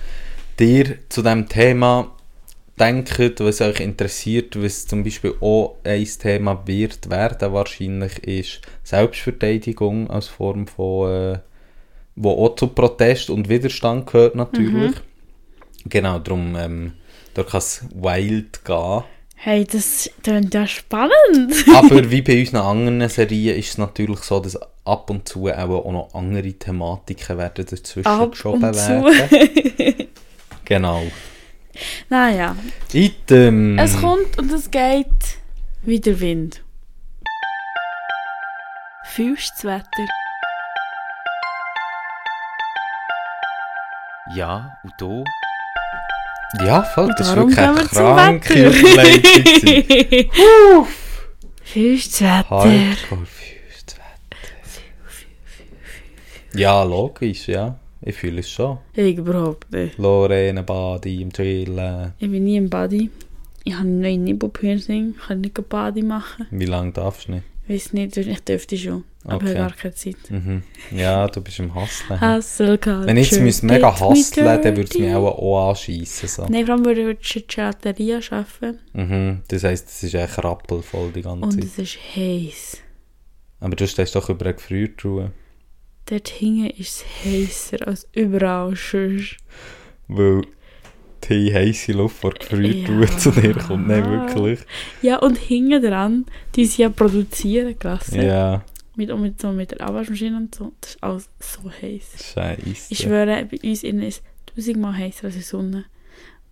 [SPEAKER 2] dir zu diesem Thema denkt, was euch interessiert, was zum Beispiel auch ein Thema wird werden wahrscheinlich, ist Selbstverteidigung als Form von, äh, wo auch zu Protest und Widerstand gehört natürlich. Genau, darum, ähm, da kann es wild gehen.
[SPEAKER 1] Hey, das klingt ja spannend.
[SPEAKER 2] Aber wie bei unseren anderen Serien ist es natürlich so, dass ab und zu auch, noch andere Thematiken werden dazwischen
[SPEAKER 1] Ab
[SPEAKER 2] geschoben
[SPEAKER 1] und zu.
[SPEAKER 2] werden. Genau.
[SPEAKER 1] naja,
[SPEAKER 2] Item.
[SPEAKER 1] es kommt und es geht wie der Wind. Fühlst das Wetter?
[SPEAKER 2] Ja, und du? Ja, voll, das ist wirklich eine kranke. Überleitung. gewesen.
[SPEAKER 1] Fürs Wetter.
[SPEAKER 2] Hardcore fürs Wetter. Ja, logisch, ja. Ich fühle es schon.
[SPEAKER 1] Ich überhaupt nicht.
[SPEAKER 2] Lorena, Badi, im Chillen.
[SPEAKER 1] Ich bin nie im Body. Ich habe ein neues Nippelpiercing. Ich kann nicht ein Body machen.
[SPEAKER 2] Wie lange darfst du nicht?
[SPEAKER 1] Ich weiß nicht, ich dürfte schon. Aber ich
[SPEAKER 2] Okay.
[SPEAKER 1] habe gar keine Zeit.
[SPEAKER 2] Mhm. Ja, du bist im Hustlen.
[SPEAKER 1] Hustle Culture.
[SPEAKER 2] Wenn ich jetzt mega hustlen, dann würde es mich auch auch anschiessen. So.
[SPEAKER 1] Nein, vor allem würde ich in der Gelateria arbeiten.
[SPEAKER 2] Mhm. Das heisst, es ist echt rappelvoll die ganze
[SPEAKER 1] Und
[SPEAKER 2] Zeit.
[SPEAKER 1] es ist heiß.
[SPEAKER 2] Aber du stehst doch über eine Gefriertruhe.
[SPEAKER 1] Dort hinten ist es heißer als überall sonst.
[SPEAKER 2] Weil die heisse Luft vor Gefriertruhe
[SPEAKER 1] Ja.
[SPEAKER 2] zu dir kommt. Nein, wirklich.
[SPEAKER 1] Ja, und hinten dran, die sie ja produzieren gelassen.
[SPEAKER 2] Ja,
[SPEAKER 1] Mit, und mit, so mit der Abwaschmaschine und so. Das ist alles so heiß.
[SPEAKER 2] scheiße.
[SPEAKER 1] Ich schwöre, bei uns innen ist es tausendmal heißer als in der Sonne.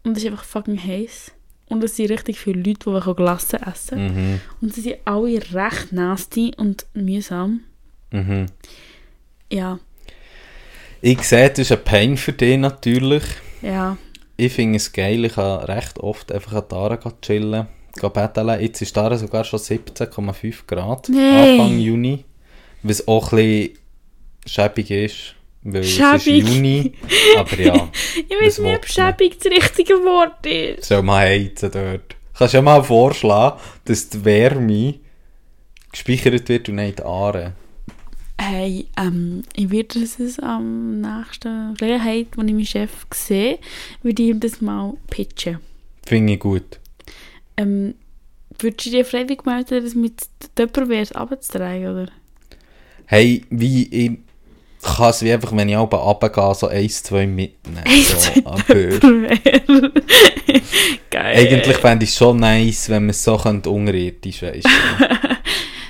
[SPEAKER 1] Und es ist einfach fucking heiß. Und es sind richtig viele Leute, die Glassen essen.
[SPEAKER 2] Mhm.
[SPEAKER 1] Und sie sind alle recht nasty und mühsam.
[SPEAKER 2] Mhm.
[SPEAKER 1] Ja,
[SPEAKER 2] Ich sehe, das ist ein Pain für dich natürlich.
[SPEAKER 1] ja.
[SPEAKER 2] Ich finde es geil, ich kann recht oft einfach an die gehen chillen. Betteln. Jetzt ist da sogar schon 17,5 Grad.
[SPEAKER 1] Nein.
[SPEAKER 2] Anfang Juni. Was auch ein bisschen schäbig ist. Weil
[SPEAKER 1] Schäbig.
[SPEAKER 2] es ist Juni. Aber ja,
[SPEAKER 1] Ich weiß nicht, ob schäbig das richtige Wort ist.
[SPEAKER 2] soll mal heizen dort. Kannst du ja mal vorschlagen, dass die Wärme gespeichert wird und nicht die Aare.
[SPEAKER 1] Hey, ähm, ich werde es am nächsten Gelegenheit, wenn ich meinen Chef sehe, würde ich ihm das mal pitchen.
[SPEAKER 2] Finde ich gut.
[SPEAKER 1] Ähm, würdest du dir freiwillig melden, dass mit es runterzutragen, oder?
[SPEAKER 2] Hey, wie ich kann es wie einfach, wenn ich oben runtergehe, so eins, zwei mitnehmen.
[SPEAKER 1] Eins,
[SPEAKER 2] so, aber
[SPEAKER 1] Geil.
[SPEAKER 2] eigentlich fände ich es schon nice, wenn man es so unterirdisch weißt du.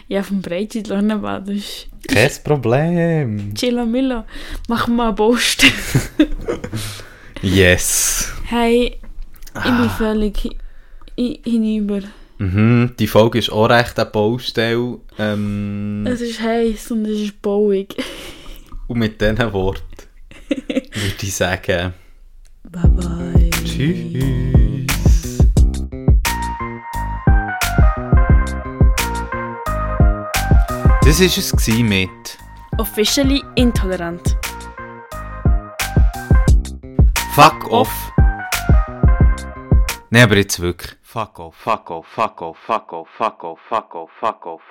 [SPEAKER 1] Ja, vom Breitscheid Lonnenbad ist
[SPEAKER 2] Kein Problem.
[SPEAKER 1] Chilla. Machen wir einen Post.
[SPEAKER 2] Yes.
[SPEAKER 1] hey, ich bin völlig hi- hi- hinüber.
[SPEAKER 2] Mhm, die Folge ist auch recht eine Baustelle. Ähm,
[SPEAKER 1] Es ist heiß und es ist bauig.
[SPEAKER 2] und mit diesen Worten würde ich sagen,
[SPEAKER 1] Bye bye.
[SPEAKER 2] tschüss. Das war es mit
[SPEAKER 1] Officially intolerant.
[SPEAKER 2] Fuck off. Nein, aber jetzt wirklich. Fuck off, fuck off, fuck off, fuck